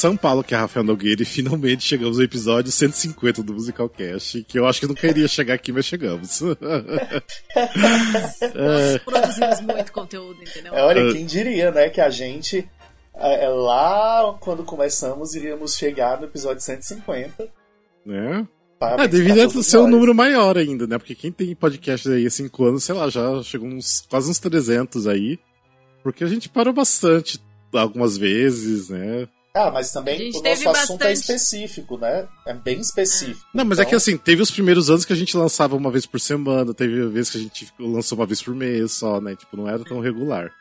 São Paulo, que é Rafael Nogueira, e finalmente chegamos ao episódio 150 do Musical Cast, que eu acho que não queria chegar aqui, mas chegamos. Nós produzimos muito conteúdo, entendeu? É, olha, quem diria, né, que a gente é, lá quando começamos iríamos chegar no episódio 150. Né? Parabéns É, deveria ser um número maior ainda, né? Porque quem tem podcast aí há 5 anos, sei lá, já chegou uns quase uns 300 aí. Porque a gente parou bastante algumas vezes, né? Ah, mas também o nosso assunto é bastante- específico, né? É bem específico. Não, mas é Então, que assim, teve os primeiros anos que a gente lançava uma vez por semana, teve vezes que a gente lançou uma vez por mês só, né? Tipo, não era tão regular.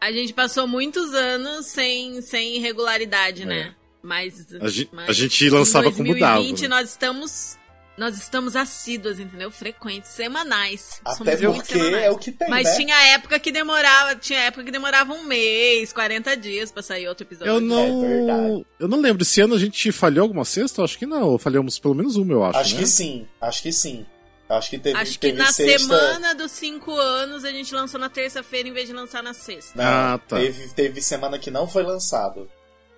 A gente passou muitos anos sem, sem regularidade, né? Mas, A gente- mas a gente lançava em como dava, 2020 né? nós estamos nós estamos assíduas, entendeu? Frequentes, semanais. Até Somos porque semanais. é o que tem, Mas né? tinha época que demorava, tinha época que demorava um mês, 40 dias pra sair outro episódio. Eu É não. verdade. eu não lembro. Esse ano a gente falhou alguma sexta? Acho que não. Falhamos pelo menos uma, eu acho. Acho né? que sim, acho que sim. Acho que teve, Acho que teve na sexta... semana dos 5 anos a gente lançou na terça-feira em vez de lançar na sexta. Ah, tá. teve, teve semana que não foi lançado.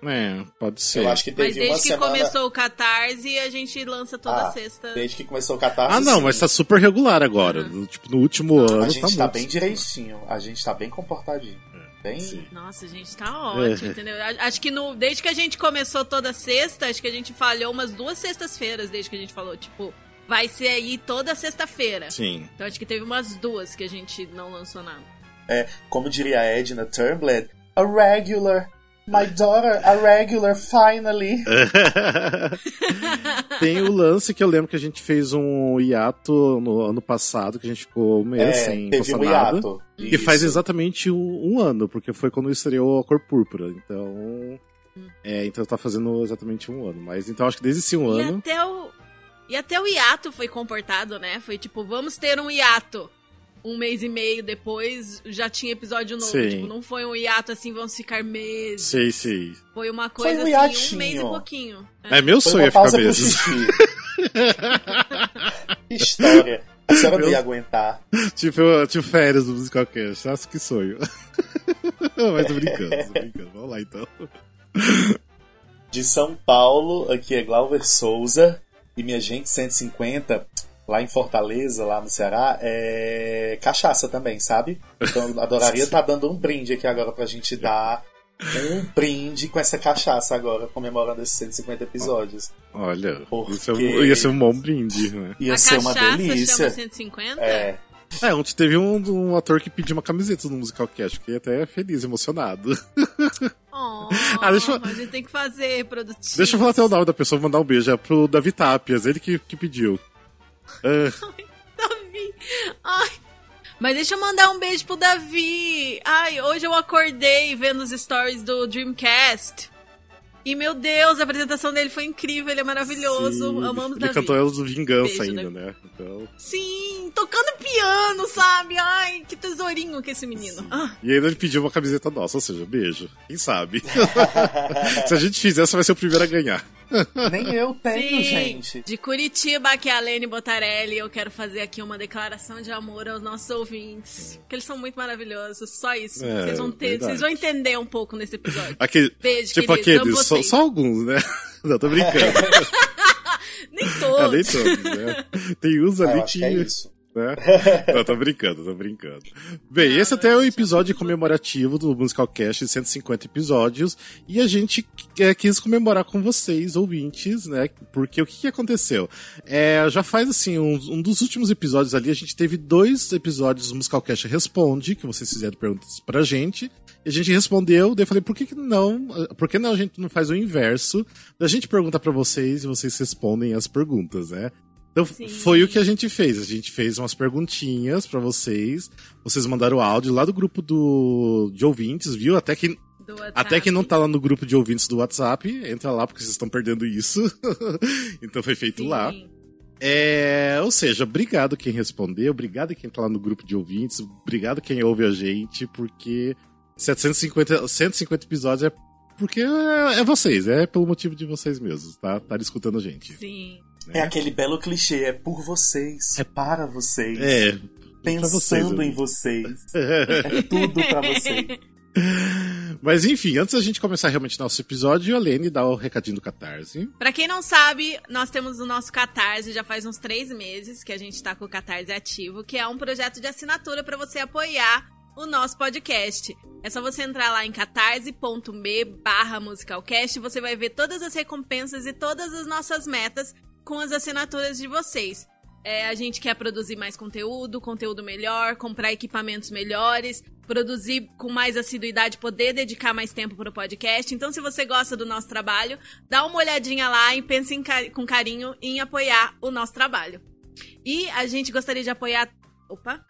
É, pode ser. Eu acho que teve Mas uma desde que semana... começou o Catarse, a gente lança toda Ah, sexta. Desde que começou o catarse, Ah, não, sim. mas tá super regular agora. No- Tipo, no último ano. A gente tá tá muito. bem direitinho. A gente tá bem comportadinho. Bem... Sim. Nossa, gente, tá ótimo, É. entendeu? Acho que no, desde que a gente começou toda sexta, acho que a gente falhou umas duas sextas-feiras desde que a gente falou, tipo, vai ser aí toda sexta-feira. Sim. Então acho que teve umas duas que a gente não lançou nada. É, como diria a Edna Turnblad, a regular. My daughter, a regular, finally. Tem o lance que eu lembro que a gente fez um hiato no ano passado, que a gente ficou um mês É, sem teve postar um nada. hiato. Que faz exatamente um, um ano, porque foi quando estreou a cor púrpura. Então. É, então tá fazendo exatamente um ano. Mas então acho que desde esse um E ano. até o. E até o hiato foi comportado, né? Foi tipo, vamos ter um hiato. Um mês e meio depois já tinha episódio novo. Sim. Tipo, não foi um hiato assim, vamos ficar meses. Sei, sei. Foi uma coisa um assim, hiatinho. um mês e pouquinho. É meu Foi sonho é ficar meses. história. A senhora não Eu- ia aguentar. tipo, tipo férias do Musical Cast. Nossa, que sonho. Mas tô brincando, tô brincando. Vamos lá então. De São Paulo, aqui é Glauber Souza. E minha gente, 150, lá em Fortaleza, lá no Ceará, é cachaça também, sabe? Então eu adoraria estar dando um brinde aqui agora pra gente dar um brinde com essa cachaça agora, comemorando esses 150 episódios. Olha, Porque- isso é um- ia ser um bom brinde, né? Ia a ser uma delícia. chama 150? É, É, ontem teve um, um ator que pediu uma camiseta no Musical Cast, fiquei até feliz, emocionado. Oh, Ah, deixa eu- A gente tem que fazer produtivo. Deixa eu falar até o nome da pessoa, mandar um beijo. É pro Davi Tapias, ele que, que pediu. Ah, Davi. Ai. Mas deixa eu mandar um beijo pro Davi. Ai, hoje eu acordei vendo os stories do Dreamcast. E, meu Deus, a apresentação dele foi incrível, ele é maravilhoso. sim, Amamos Ele Davi. cantou elas do Vingança Beijo, ainda, Davi. né? Então... Sim, tocando piano, sabe? Ai, que tesourinho que esse menino. Ah, E ainda ele pediu uma camiseta nossa, ou seja, beijo. Quem sabe? Se a gente fizer, você vai ser o primeiro a ganhar. nem eu tenho, sim. gente. De Curitiba, aqui é a Lene Botarelli. Eu quero fazer aqui uma declaração de amor aos nossos ouvintes. Porque eles são muito maravilhosos. Só isso. É, vocês, vão ter, verdade. vocês vão entender um pouco nesse episódio. Aquele, Beijo, tipo queridos, aqueles, só, só alguns, né? Não, tô brincando. Nem É, todos. nem todos, né? Tem uns Ah, ali que. que é isso. Né? Não, tô brincando, tô brincando. Bem, esse até é o episódio comemorativo do Musical Cast, 150 episódios, e a gente é, quis comemorar com vocês, ouvintes, né? Porque o que, que aconteceu? É, já faz assim, um, um dos últimos episódios ali, a gente teve dois episódios do Musical Cast Responde, que vocês fizeram perguntas pra gente, e a gente respondeu, daí eu falei, por que, que não? Por que não a gente não faz o inverso? A gente pergunta pra vocês e vocês respondem as perguntas, né? Então Sim. foi o que a gente fez. A gente fez umas perguntinhas pra vocês. Vocês mandaram áudio lá do grupo do, de ouvintes, viu? Até que, até que não tá lá no grupo de ouvintes do WhatsApp, entra lá porque vocês estão perdendo isso. então foi feito Sim. lá. É, ou seja, obrigado quem respondeu, obrigado quem tá lá no grupo de ouvintes, obrigado quem ouve a gente, porque 750, 150 episódios é porque é, é vocês, é pelo motivo de vocês mesmos, tá? Tá escutando a gente. Sim. É aquele belo clichê, é por vocês, é para vocês, É, pensando vocês, em vocês, é tudo pra vocês. Mas enfim, antes da gente começar realmente nosso episódio, a Lene dá o recadinho do Catarse. Pra quem não sabe, nós temos o nosso Catarse já faz uns três meses que a gente tá com o Catarse ativo, que é um projeto de assinatura para você apoiar o nosso podcast. É só você entrar lá em catarse.me barra musicalcast, você vai ver todas as recompensas e todas as nossas metas com as assinaturas de vocês. É, a gente quer produzir mais conteúdo, conteúdo melhor, comprar equipamentos melhores, produzir com mais assiduidade, poder dedicar mais tempo para o podcast. Então, se você gosta do nosso trabalho, dá uma olhadinha lá e pense com carinho em apoiar o nosso trabalho. E a gente gostaria de apoiar. Opa!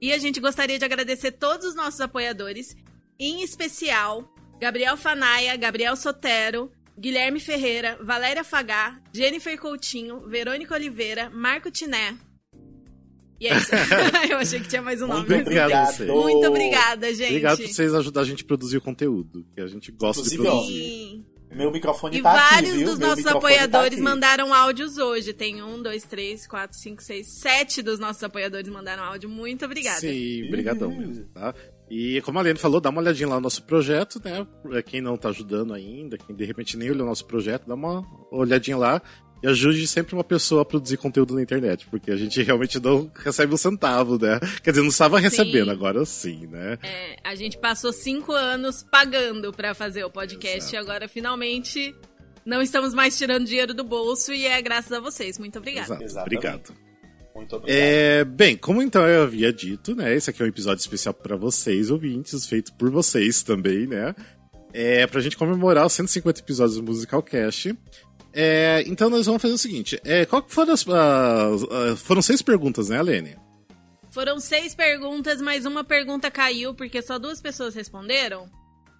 E a gente gostaria de agradecer todos os nossos apoiadores, em especial Gabriel Fanaia, Gabriel Sotero, Guilherme Ferreira, Valéria Fagá, Jennifer Coutinho, Verônica Oliveira, Marco Tiné. E é isso. Eu achei que tinha mais um Muito nome. obrigado a você. Muito obrigada, gente. Obrigado por vocês ajudar a gente a produzir o conteúdo, que a gente gosta Inclusive, de produzir. Sim. Meu microfone E tá aqui, vários dos Meu nossos tá apoiadores aqui. mandaram áudios hoje. Tem um, dois, três, quatro, cinco, seis, sete dos nossos apoiadores mandaram áudio. Muito obrigada. Sim, brigadão mesmo, tá? E como a Lene falou, dá uma olhadinha lá no nosso projeto, né? Pra quem não tá ajudando ainda, quem de repente nem olhou o nosso projeto, dá uma olhadinha lá e ajude sempre uma pessoa a produzir conteúdo na internet, porque a gente realmente não recebe um centavo, né? Quer dizer, não estava recebendo, agora sim, né? É, a gente passou cinco anos pagando pra fazer o podcast Exato. e agora finalmente não estamos mais tirando dinheiro do bolso e é graças a vocês. Muito obrigada. Exato. Obrigado. Muito obrigado. É, bem, como então eu havia dito, né? Esse aqui é um episódio especial para vocês, ouvintes, feito por vocês também, né? É pra gente comemorar os 150 episódios do Musical Cast. É, então nós vamos fazer o seguinte: é, qual que foram as, Foram seis perguntas, né, Lene? Foram seis perguntas, mas uma pergunta caiu porque só duas pessoas responderam.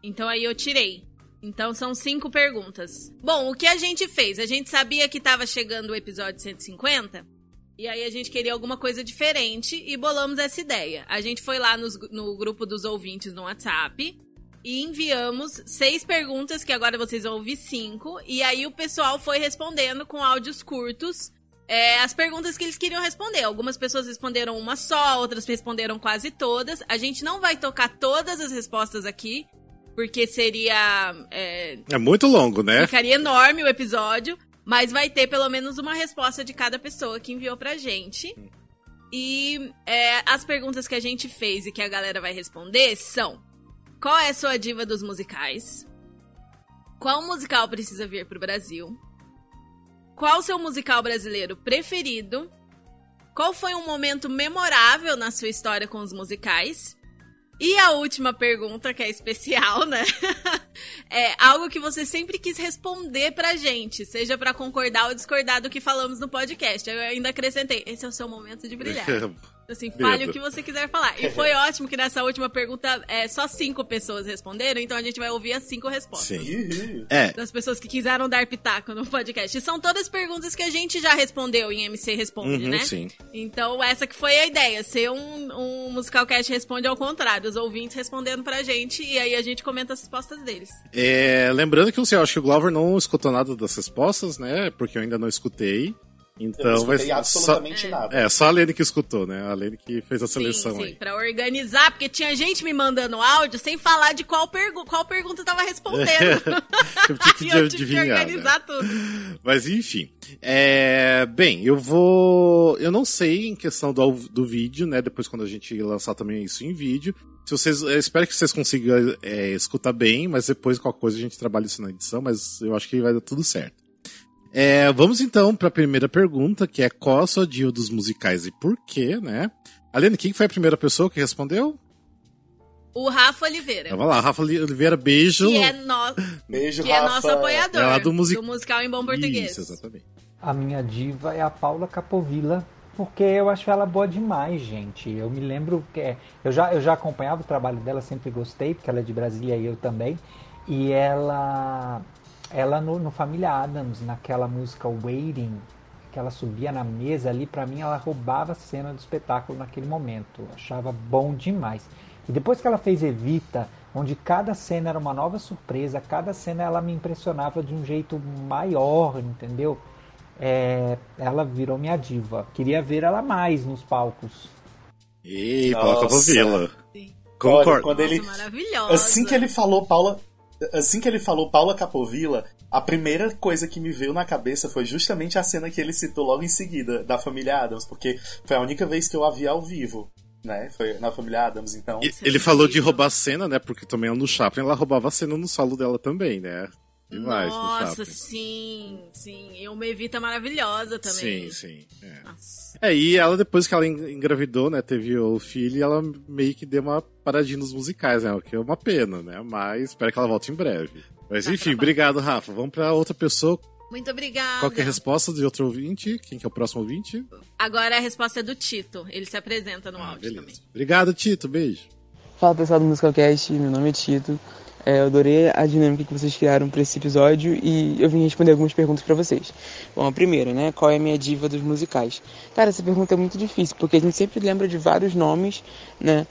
Então aí eu tirei. Então são cinco perguntas. Bom, o que a gente fez? A gente sabia que tava chegando o episódio 150. E aí a gente queria alguma coisa diferente e bolamos essa ideia. A gente foi lá nos- no grupo dos ouvintes no WhatsApp e enviamos seis perguntas, que agora vocês vão ouvir cinco. E aí o pessoal foi respondendo com áudios curtos é, as perguntas que eles queriam responder. Algumas pessoas responderam uma só, outras responderam quase todas. A gente não vai tocar todas as respostas aqui, porque seria. é, É muito longo, né? Ficaria enorme o episódio, mas vai ter pelo menos uma resposta de cada pessoa que enviou pra gente. E é, as perguntas que a gente fez e que a galera vai responder são: Qual é a sua diva dos musicais? Qual musical precisa vir pro Brasil? Qual seu musical brasileiro preferido? Qual foi um momento memorável na sua história com os musicais? E a última pergunta, que é especial, né? é algo que você sempre quis responder pra gente, seja pra concordar ou discordar do que falamos no podcast. Eu ainda acrescentei, esse é o seu momento de brilhar. Assim, fale o que você quiser falar. E foi ótimo que nessa última pergunta é, só cinco pessoas responderam, então a gente vai ouvir as cinco respostas. Sim. Ih, É, Das pessoas que quiseram dar pitaco no podcast. E são todas perguntas que a gente já respondeu em MC Responde, uhum, né? sim. Então, essa que foi a ideia, ser um, um Musicalcast responde ao contrário, os ouvintes respondendo pra gente, e aí a gente comenta as respostas deles. É, lembrando que eu acho que o Glover não escutou nada das respostas, né? Porque eu ainda não escutei. Eu Então não vai escutei só, absolutamente nada. É, só a Lene que escutou, né? A Lene que fez a seleção sim, sim, aí. pra organizar, porque tinha gente me mandando áudio sem falar de qual, pergu qual pergunta eu tava respondendo. Eu tive que eu tive que né? organizar tudo. Mas enfim. É, bem, eu vou. Eu não sei em questão do, do vídeo, né? Depois quando a gente lançar também isso em vídeo. Se vocês. Eu espero que vocês consigam é, escutar bem, mas depois qualquer coisa a gente trabalha isso na edição, mas eu acho que vai dar tudo certo. É, vamos então para a primeira pergunta, que é qual a sua diva dos musicais e por quê, né? Alene, quem foi a primeira pessoa que respondeu? O Rafa Oliveira. Vamos lá, Rafa Oliveira, beijo. Que é, no... Beijo, que é Rafa. nosso apoiador. É lá do music- musical em bom português. Isso, exatamente. A minha diva é a Paula Capovilla, porque eu acho ela boa demais, gente. Eu me lembro que é, eu já eu já acompanhava o trabalho dela, sempre gostei, porque ela é de Brasília e eu também. E ela ela no, no Família Adams, naquela música Waiting, que ela subia na mesa ali, pra mim ela roubava a cena do espetáculo naquele momento. Eu achava bom demais. E depois que ela fez Evita, onde cada cena era uma nova surpresa, cada cena ela me impressionava de um jeito maior, entendeu? É, ela virou minha diva. Queria ver ela mais nos palcos. Ei, Nossa. coloca a Vila. Concordo. Olha, quando Nossa, ele, maravilhosa. assim que ele falou Paula, assim que ele falou Paula Capovilla, a primeira coisa que me veio na cabeça foi justamente a cena que ele citou logo em seguida da família Adams, porque foi a única vez que eu a vi ao vivo, né? Foi na família Adams, então. E- é Ele falou de roubar a cena, né? Porque também no Chaplin ela roubava a cena no solo dela também, né? Demais no Nossa, sim, sim. E uma Evita maravilhosa também. Sim, sim. É. Nossa. É, e ela, depois que ela en- engravidou, né, teve o filho, ela meio que deu uma paradinha nos musicais, né, o que é uma pena, né, mas espero que ela volte em breve. Mas Tá enfim, obrigado, Rafa. Vamos pra outra pessoa. Muito obrigada. Qual que é a resposta de outro ouvinte? Quem que é o próximo ouvinte? Agora a resposta é do Tito. Ele se apresenta no Ah, áudio beleza. também. Obrigado, Tito. Beijo. Fala pessoal do Musicalcast, meu nome é Tito. É, eu adorei a dinâmica que vocês criaram para esse episódio e eu vim responder algumas perguntas para vocês. Bom, a primeira, né? Qual é a minha diva dos musicais? Cara, essa pergunta é muito difícil porque a gente sempre lembra de vários nomes, né?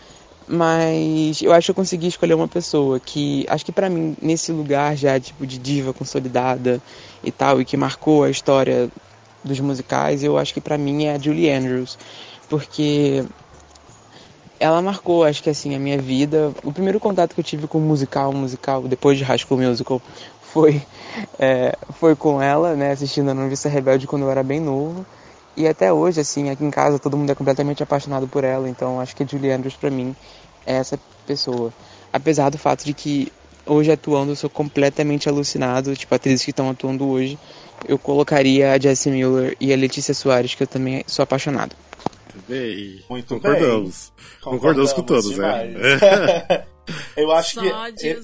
Mas eu acho que eu consegui escolher uma pessoa que, acho que pra mim, nesse lugar já, tipo, de diva consolidada e tal, e que marcou a história dos musicais, eu acho que pra mim é a Julie Andrews. Porque ela marcou, acho que assim, a minha vida. O primeiro contato que eu tive com musical, musical, depois de High School Musical, foi, é, foi com ela, né, assistindo a Noviça Rebelde quando eu era bem novo. E até hoje, assim, aqui em casa todo mundo é completamente apaixonado por ela, então acho que a Julie Andrews pra mim é essa pessoa. Apesar do fato de que hoje atuando eu sou completamente alucinado, tipo, atrizes que estão atuando hoje, eu colocaria a Jessie Miller e a Letícia Soares, que eu também sou apaixonado. Muito bem. Muito Concordamos. Concordamos com todos, né? demais. eu acho Só que eu,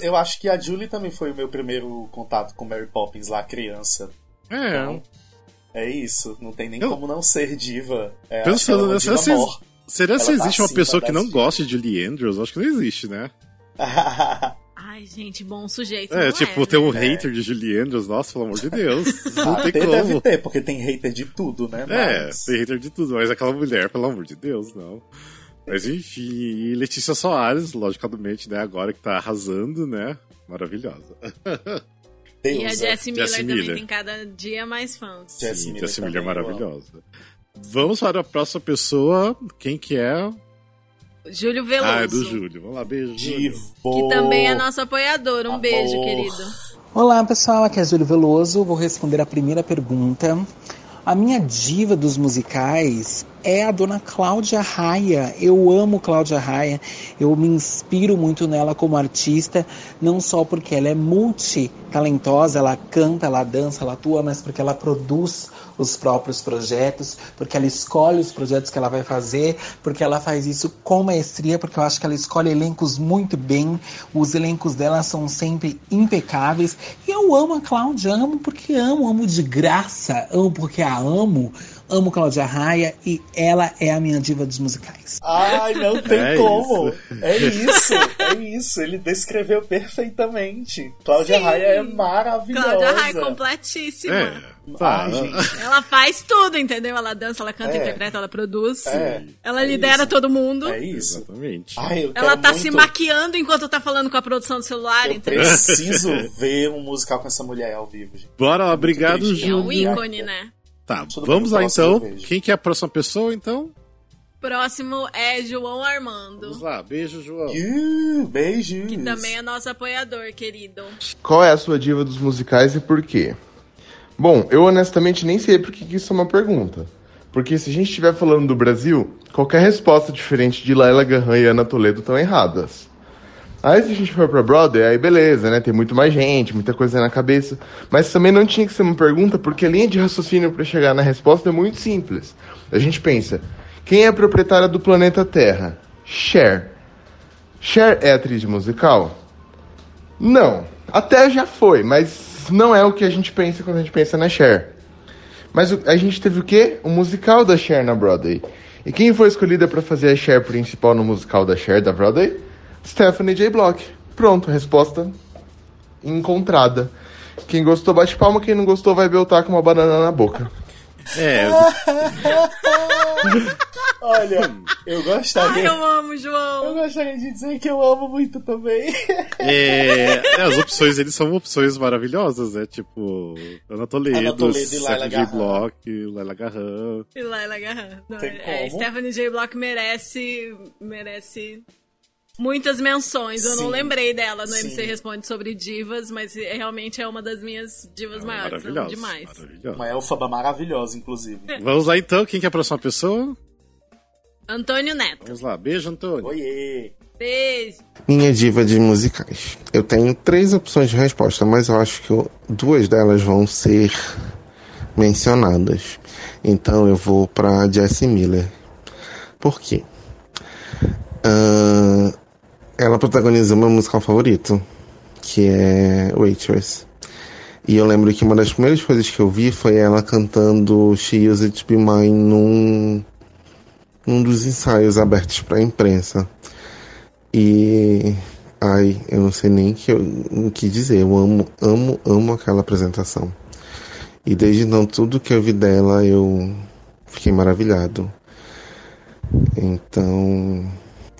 eu acho que a Julie também foi o meu primeiro contato com Mary Poppins lá criança. É. Então, é isso, não tem nem Eu- como não ser diva. É, Pensando é nessa, diva se, será se Ela tá existe uma pessoa que não gosta de Julie Andrews? Acho que não existe, né? Ai, gente, bom sujeito. É, não tipo, é, ter um né? hater de Julie Andrews, nossa, pelo amor de Deus. Não Ah, tem ter como. deve ter, porque tem hater de tudo, né? É, Mas- tem hater de tudo, mas aquela mulher, pelo amor de Deus, não. Mas enfim, e Letícia Soares, logicamente, né, agora que tá arrasando, né? Maravilhosa. Deus, E a é. Jessie Miller Jessie também Miller. tem cada dia mais fãs. Jessie Sim, Miller Jessie Miller é maravilhosa. Vamos para a próxima pessoa. Quem que é? Júlio Veloso. Ah, é do Júlio. Vamos lá, beijo. Júlio. Divo. Que também é nosso apoiador. Um Amor. beijo, querido. Olá pessoal, aqui é Júlio Veloso. Vou responder a primeira pergunta. A minha diva dos musicais é a dona Cláudia Raia. Eu amo Cláudia Raia. Eu me inspiro muito nela como artista, não só porque ela é multi-talentosa, ela canta, ela dança, ela atua, mas porque ela produz os próprios projetos, porque ela escolhe os projetos que ela vai fazer, porque ela faz isso com maestria, porque eu acho que ela escolhe elencos muito bem, os elencos dela são sempre impecáveis. E eu amo a Cláudia, amo porque amo, amo de graça, amo porque a amo, amo Cláudia Raia e ela é a minha diva dos musicais. Ai, não tem É como. isso. É isso, é isso. Ele descreveu perfeitamente. Cláudia Sim. Raia é maravilhosa. Cláudia Raia completíssima. É, tá. Ai, gente. Ela faz tudo, entendeu? Ela dança, ela canta, É. interpreta, ela produz. É, Ela é lidera isso. todo mundo. É isso. Exatamente. Ai, eu Ela tá muito... se maquiando enquanto tá falando com a produção do celular, Eu entendeu? preciso ver um musical com essa mulher ao vivo, gente. Bora lá, obrigado, triste. É um Júlio. ícone, né? Tá, Tudo vamos lá então. Quem que é a próxima pessoa, então? Próximo é João Armando. Vamos lá, beijo, João. Uh, beijos. Que também é nosso apoiador, querido. Qual é a sua diva dos musicais e por quê? Bom, eu honestamente nem sei porque que isso é uma pergunta. Porque se a gente estiver falando do Brasil, qualquer resposta diferente de Laila Gahan e Ana Toledo estão erradas. Aí se a gente for pra Broadway, aí beleza, né? Tem muito mais gente, muita coisa na cabeça. Mas também não tinha que ser uma pergunta, porque a linha de raciocínio para chegar na resposta é muito simples. A gente pensa, quem é a proprietária do planeta Terra? Cher. Cher é atriz de musical? Não. Até já foi, mas não é o que a gente pensa quando a gente pensa na Cher. Mas o- a gente teve o quê? Um musical da Cher na Broadway. E quem foi escolhida para fazer a Cher principal no musical da Cher da Broadway? Stephanie J. Block. Pronto, resposta encontrada. Quem gostou bate palma, quem não gostou vai beltar com uma banana na boca. É, Olha, eu Ai, gostaria. eu amo, Eu João. gostaria de dizer que eu amo muito também. é, é, as opções eles são opções maravilhosas, né? Tipo, Ana Toledo, Ana Toledo e Laila Stephanie J. Block, Laila Garran. E Laila Garran. Não, é, como? Stephanie J. Block merece. Merece. Muitas menções. Eu Sim. não lembrei dela no Sim. MC Responde sobre divas, mas é- realmente é uma das minhas divas maiores. Amo Maravilhosa. demais. maravilhosa. Uma elfaba maravilhosa, inclusive. Vamos lá então, quem que é a próxima pessoa? Antônio Neto. Vamos lá, beijo, Antônio. Oiê! Beijo. Minha diva de musicais. Eu tenho três opções de resposta, mas eu acho que eu- duas delas vão ser mencionadas. Então eu vou pra Jessie Miller. Por quê? Ah, ela protagonizou meu musical favorito, que é Waitress. E eu lembro que uma das primeiras coisas que eu vi foi ela cantando She Used to Be Mine num, num dos ensaios abertos pra imprensa. E. Ai, eu não sei nem que o que dizer. Eu amo, amo, amo aquela apresentação. E desde então, tudo que eu vi dela, eu fiquei maravilhado. Então.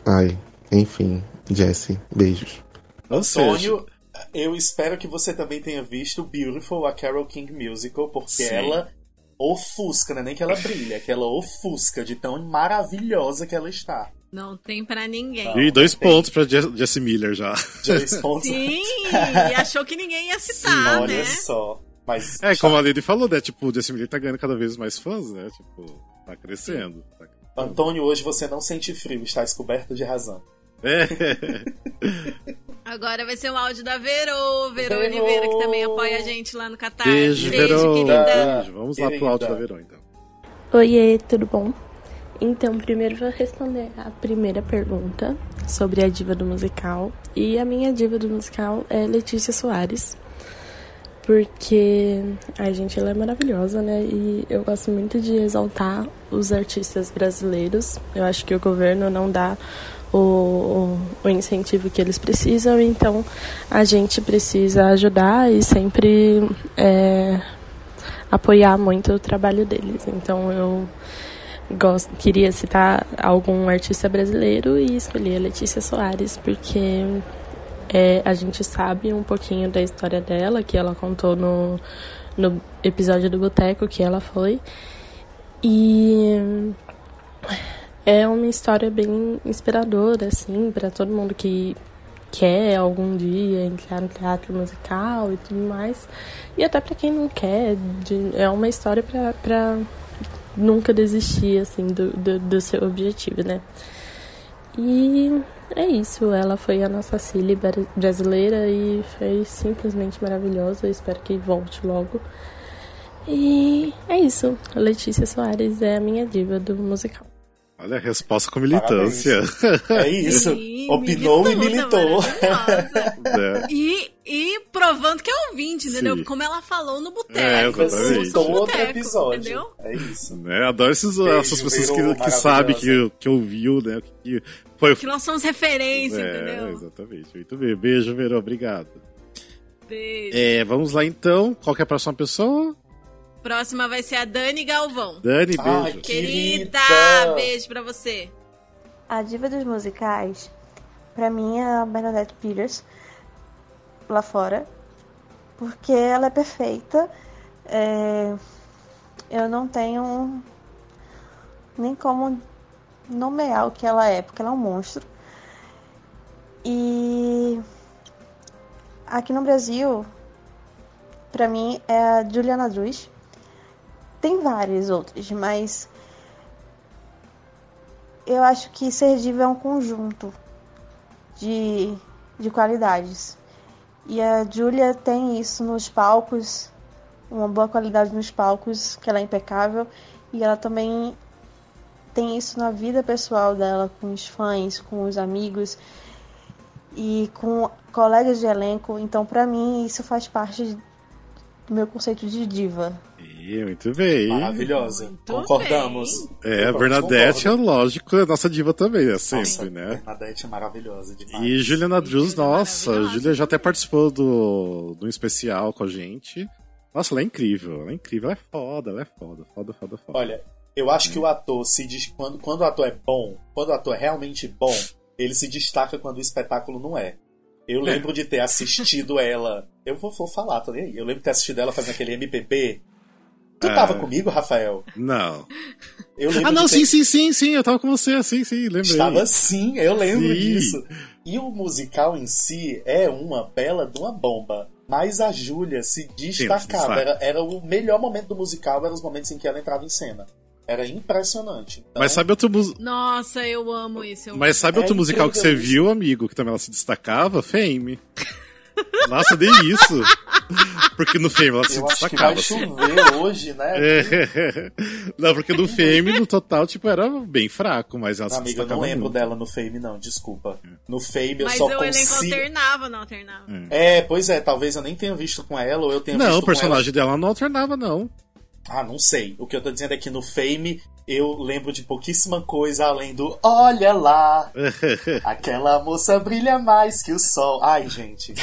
Ai, enfim. Jessie, beijos. Antônio, eu espero que você também tenha visto Beautiful, a Carol King Musical, porque Sim. ela ofusca, não é nem que ela brilha, é que ela ofusca de tão maravilhosa que ela está. Não tem pra ninguém. Não. e dois tem. pontos pra Jess- Jessie Miller já. Dois pontos. Sim, e achou que ninguém ia citar, Olha né? só. Mas É, como a Lady falou, né? Tipo, o Jessie Miller tá ganhando cada vez mais fãs, né? Tipo, tá crescendo. Tá... Antônio, hoje você não sente frio, está coberto de razão. É. Agora vai ser um áudio da Verô, Verô Verô. Oliveira, que também apoia a gente lá no Catar. Beijo, Verô. querida. Beijo. Vamos lá pro áudio da Verô, então. Oiê, tudo bom? Então, primeiro vou responder a primeira pergunta sobre a diva do musical. E a minha diva do musical é Letícia Soares. Porque a gente ela é maravilhosa, né? E eu gosto muito de exaltar os artistas brasileiros. Eu acho que o governo não dá o, o, incentivo que eles precisam, então a gente precisa ajudar e sempre é, apoiar muito o trabalho deles. Então eu gosto, queria citar algum artista brasileiro e escolhi a Letícia Soares, porque é, a gente sabe um pouquinho da história dela, que ela contou no, no episódio do Boteco que ela foi. E é uma história bem inspiradora, assim, para todo mundo que quer algum dia entrar no teatro musical e tudo mais. E até para quem não quer, de- é uma história para nunca desistir, assim, do, do, do seu objetivo, né? E é isso, ela foi a nossa bra- brasileira e foi simplesmente maravilhosa. Espero que volte logo. E é isso, Letícia Soares é a minha diva do musical. Olha a resposta com militância. É isso. Sim, Opinou e militou, militou. maravilhosa. É. E, e provando que é ouvinte, entendeu? Sim. Como ela falou no É, boteco. exatamente. Eu sou um outro episódio. Entendeu? É isso. Né? Adoro esses, Beijo, essas pessoas que, que sabem que, que ouviu, né? Que foi. Que nós somos referência, É, entendeu? exatamente. Muito bem. Beijo, Verô. Obrigado. Beijo. É, vamos lá então. Qual que é a próxima pessoa? Próxima vai ser a Dani Galvão. Dani, Ai, beijo. que- Querida, Querida. beijo pra você. A diva dos musicais, pra mim, é a Bernadette Peters, lá fora, porque ela é perfeita. É, Eu não tenho nem como nomear o que ela é, porque ela é um monstro. E aqui no Brasil, pra mim, é a Juliana Druz. Tem vários outros, mas eu acho que ser diva é um conjunto de, de qualidades. E a Julia tem isso nos palcos, uma boa qualidade nos palcos, que ela é impecável. E ela também tem isso na vida pessoal dela, com os fãs, com os amigos e com colegas de elenco. Então, pra mim, isso faz parte meu conceito de diva. Ih, muito bem. Maravilhosa. Muito Concordamos. É, a Bernadette é concordo. lógico, é nossa diva também, é sempre, Nossa, né? Bernadette é maravilhosa demais. E Juliana Druz, Julia é nossa, a maravilhosa Julia já até participou do, do especial com a gente. Nossa, ela é incrível, ela é incrível, ela é foda, ela é foda, foda, foda, foda. Olha, eu acho que o ator se diz quando, quando o ator é bom, quando o ator é realmente bom, ele se destaca quando o espetáculo não é. Eu lembro de ter assistido ela. Eu vou, vou falar, tô nem aí. Eu lembro de ter assistido ela fazendo aquele MPB. Tu Ah. tava comigo, Rafael? Não. Eu lembro Ah, não, de ter- sim, sim, sim, sim. Eu tava com você, sim, sim, lembrei. Estava sim, eu lembro Sim. disso. E o musical em si é uma bela de uma bomba. Mas a Júlia se destacava. Era, era o melhor momento do musical, eram os momentos em que ela entrava em cena. Era impressionante. Então, Mas sabe outro, mus- Nossa, eu amo isso. Eu mas sabe É outro musical que você viu, amigo, que também ela se destacava? Fame. Nossa, nem isso. Porque no Fame ela se eu acho que destacava. vai assim. chover hoje, né? É. Não, porque no Fame, no total, tipo, era bem fraco, mas ela se Amiga, eu não destacava lembro muito. dela no Fame, não, desculpa. No Fame eu Mas só o elenco consigo. alternava, não alternava. É, pois é, talvez eu nem tenha visto com ela, ou eu tenha Não, visto o personagem com ela. dela não alternava, não. Ah, não sei. O que eu tô dizendo é que no Fame eu lembro de pouquíssima coisa além do Olha lá, aquela moça brilha mais que o sol. Ai, gente.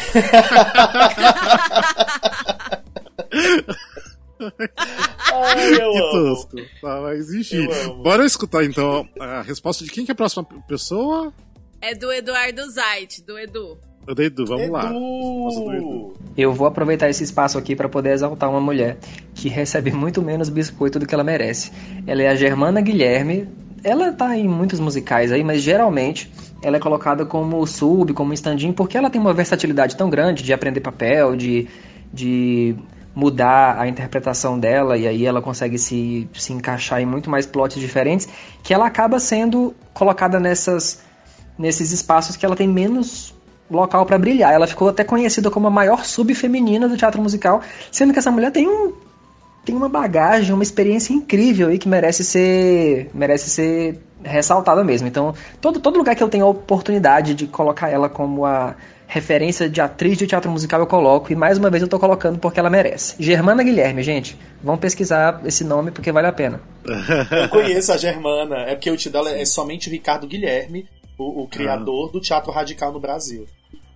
Ai, eu que amo. tosco. Tá, mas enfim. Eu amo. Bora escutar então a resposta de quem que é a próxima pessoa? É do Eduardo Zait, do Edu. Do Edu, vamos lá. Resposta do Edu. Edu. Eu vou aproveitar esse espaço aqui para poder exaltar uma mulher que recebe muito menos biscoito do que ela merece. Ela é a Germana Guilherme. Ela tá em muitos musicais aí, mas geralmente ela é colocada como sub, como stand-in, porque ela tem uma versatilidade tão grande de aprender papel, de, de mudar a interpretação dela, e aí ela consegue se, se encaixar em muito mais plots diferentes, que ela acaba sendo colocada nessas, nesses espaços que ela tem menos local para brilhar. Ela ficou até conhecida como a maior sub feminina do teatro musical, sendo que essa mulher tem um tem uma bagagem, uma experiência incrível aí que merece ser merece ser ressaltada mesmo. Então, todo todo lugar que eu tenho a oportunidade de colocar ela como a referência de atriz de teatro musical eu coloco e mais uma vez eu tô colocando porque ela merece. Germana Guilherme, gente, vão pesquisar esse nome porque vale a pena. Eu conheço a Germana, é porque o tio dela é somente Ricardo Guilherme, o, o criador do teatro radical no Brasil.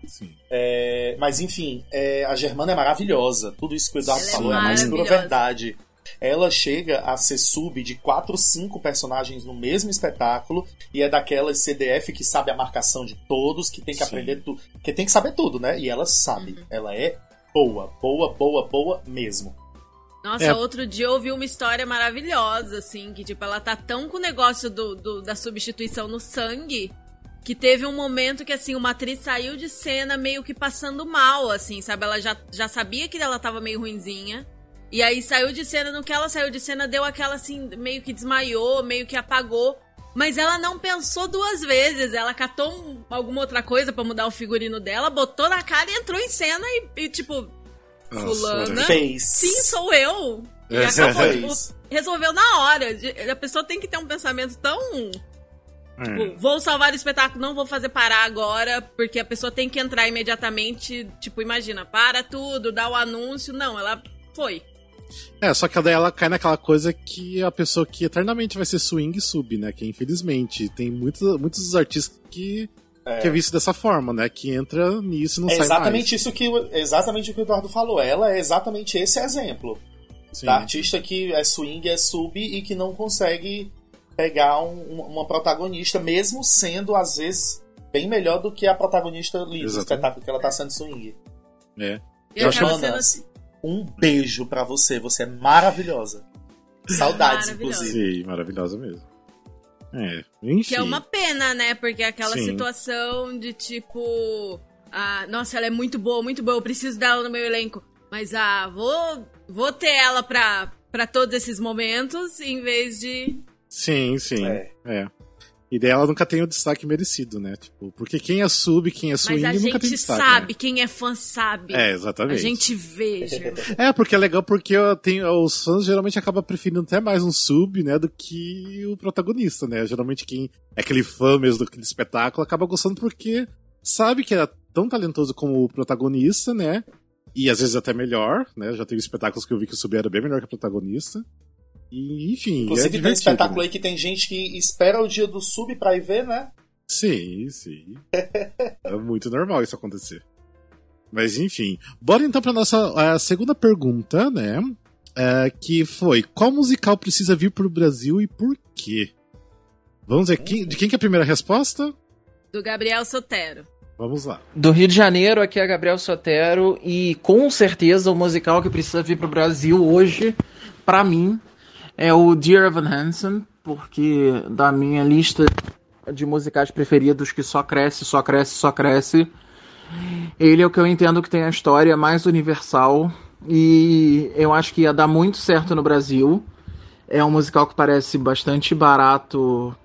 Sim. É, mas enfim, é, a Germana é maravilhosa. Tudo isso que o Eduardo é falou é a mais pura verdade. Ela chega a ser sub de quatro, cinco personagens no mesmo espetáculo e é daquelas CDF que sabe a marcação de todos, que tem que Sim. aprender tudo, que tem que saber tudo, né? E ela sabe. Ela é boa, boa, boa, boa mesmo. Nossa, É. outro dia eu ouvi uma história maravilhosa, assim, que tipo, ela tá tão com o negócio do, do- da substituição no sangue que teve um momento que, assim, uma atriz saiu de cena meio que passando mal, assim, sabe? Ela já, já sabia que ela tava meio ruinzinha. E aí saiu de cena, no que ela saiu de cena, deu aquela assim, meio que desmaiou, meio que apagou. Mas ela não pensou duas vezes. Ela catou um- alguma outra coisa pra mudar o figurino dela, botou na cara e entrou em cena e, e, tipo, Nossa, Fulana. Fez. sim, sou eu. E É. acabou, Fez. tipo, resolveu na hora. A pessoa tem que ter um pensamento tão. É. Tipo, vou salvar o espetáculo, não vou fazer parar agora, porque a pessoa tem que entrar imediatamente. Tipo, imagina, para tudo, dá o anúncio. Não, ela foi. É, só que daí ela cai naquela coisa que a pessoa que eternamente vai ser swing sub, né? Que infelizmente tem muitos, muitos artistas que é. que é visto dessa forma, né? Que entra nisso e não é sai exatamente mais. isso que o- exatamente o que o Eduardo falou. Ela é exatamente esse exemplo Sim. da artista que é swing, é sub e que não consegue pegar um- um- uma protagonista, mesmo sendo às vezes bem melhor do que a protagonista ali do espetáculo que ela tá sendo swing. É. E acaba Joana, sendo um beijo pra você, você é maravilhosa. Saudades, Maravilhosa. inclusive. Sim, maravilhosa mesmo. É, enfim. Que é uma pena, né? Porque aquela Sim. situação de tipo. Ah, nossa, ela é muito boa, muito boa, eu preciso dela no meu elenco. Mas ah, vou, vou ter ela pra, pra todos esses momentos, em vez de. Sim, sim. É. É. E daí ela nunca tem o destaque merecido, né? Tipo, porque quem é sub, quem é swing, Mas a nunca tem gente destaque. sabe, né? quem é fã sabe. É, A exatamente. gente veja. É, porque é legal porque eu tenho, os fãs geralmente acabam preferindo até mais um sub, né, do que o protagonista, né? Geralmente quem é aquele fã mesmo daquele espetáculo acaba gostando porque sabe que é tão talentoso como o protagonista, né? E às vezes até melhor, né? Já teve espetáculos que eu vi que o sub era bem melhor que o protagonista. E, enfim, é Inclusive tem divertido, espetáculo né? aí que tem gente que espera o dia do sub pra ir ver, né? Sim, sim. é muito normal isso acontecer. Mas enfim. Bora então pra nossa a segunda pergunta, né? É, que foi: qual musical precisa vir pro Brasil e por quê? Vamos ver, quem- de quem que é a primeira resposta? Do Gabriel Sotero. Vamos lá. Do Rio de Janeiro, aqui é Gabriel Sotero, e com certeza o musical que precisa vir pro Brasil hoje pra mim, é o Dear Evan Hansen, porque da minha lista de musicais preferidos que só cresce, só cresce, só cresce, ele é o que eu entendo que tem a história mais universal e eu acho que ia dar muito certo no Brasil. É um musical que parece bastante barato.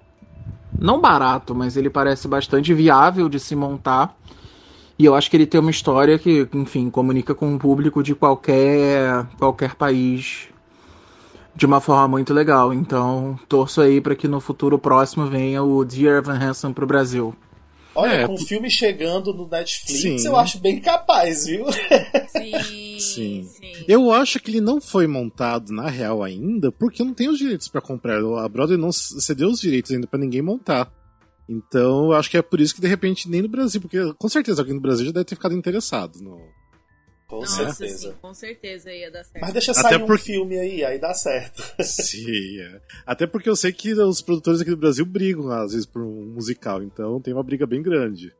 Não barato, mas ele parece bastante viável de se montar. E eu acho que ele tem uma história que, enfim, comunica com o público de qualquer, qualquer país de uma forma muito legal. Então, torço aí para que no futuro próximo venha o Dear Evan Hansen pro Brasil. Olha, É, com o filme chegando no Netflix, Sim. eu acho bem capaz, viu? Sim, Sim. Eu acho que ele não foi montado na real ainda, porque não tem os direitos pra comprar. A Broadway não cedeu os direitos ainda pra ninguém montar. Então, eu acho que é por isso que de repente nem no Brasil, porque com certeza alguém no Brasil já deve ter ficado interessado. No... Com Nossa, certeza. sim, com certeza ia dar certo. Mas deixa Até sair um por- filme aí, aí dá certo. Sim, é. Até porque eu sei que os produtores aqui do Brasil brigam, às vezes, por um musical, então tem uma briga bem grande.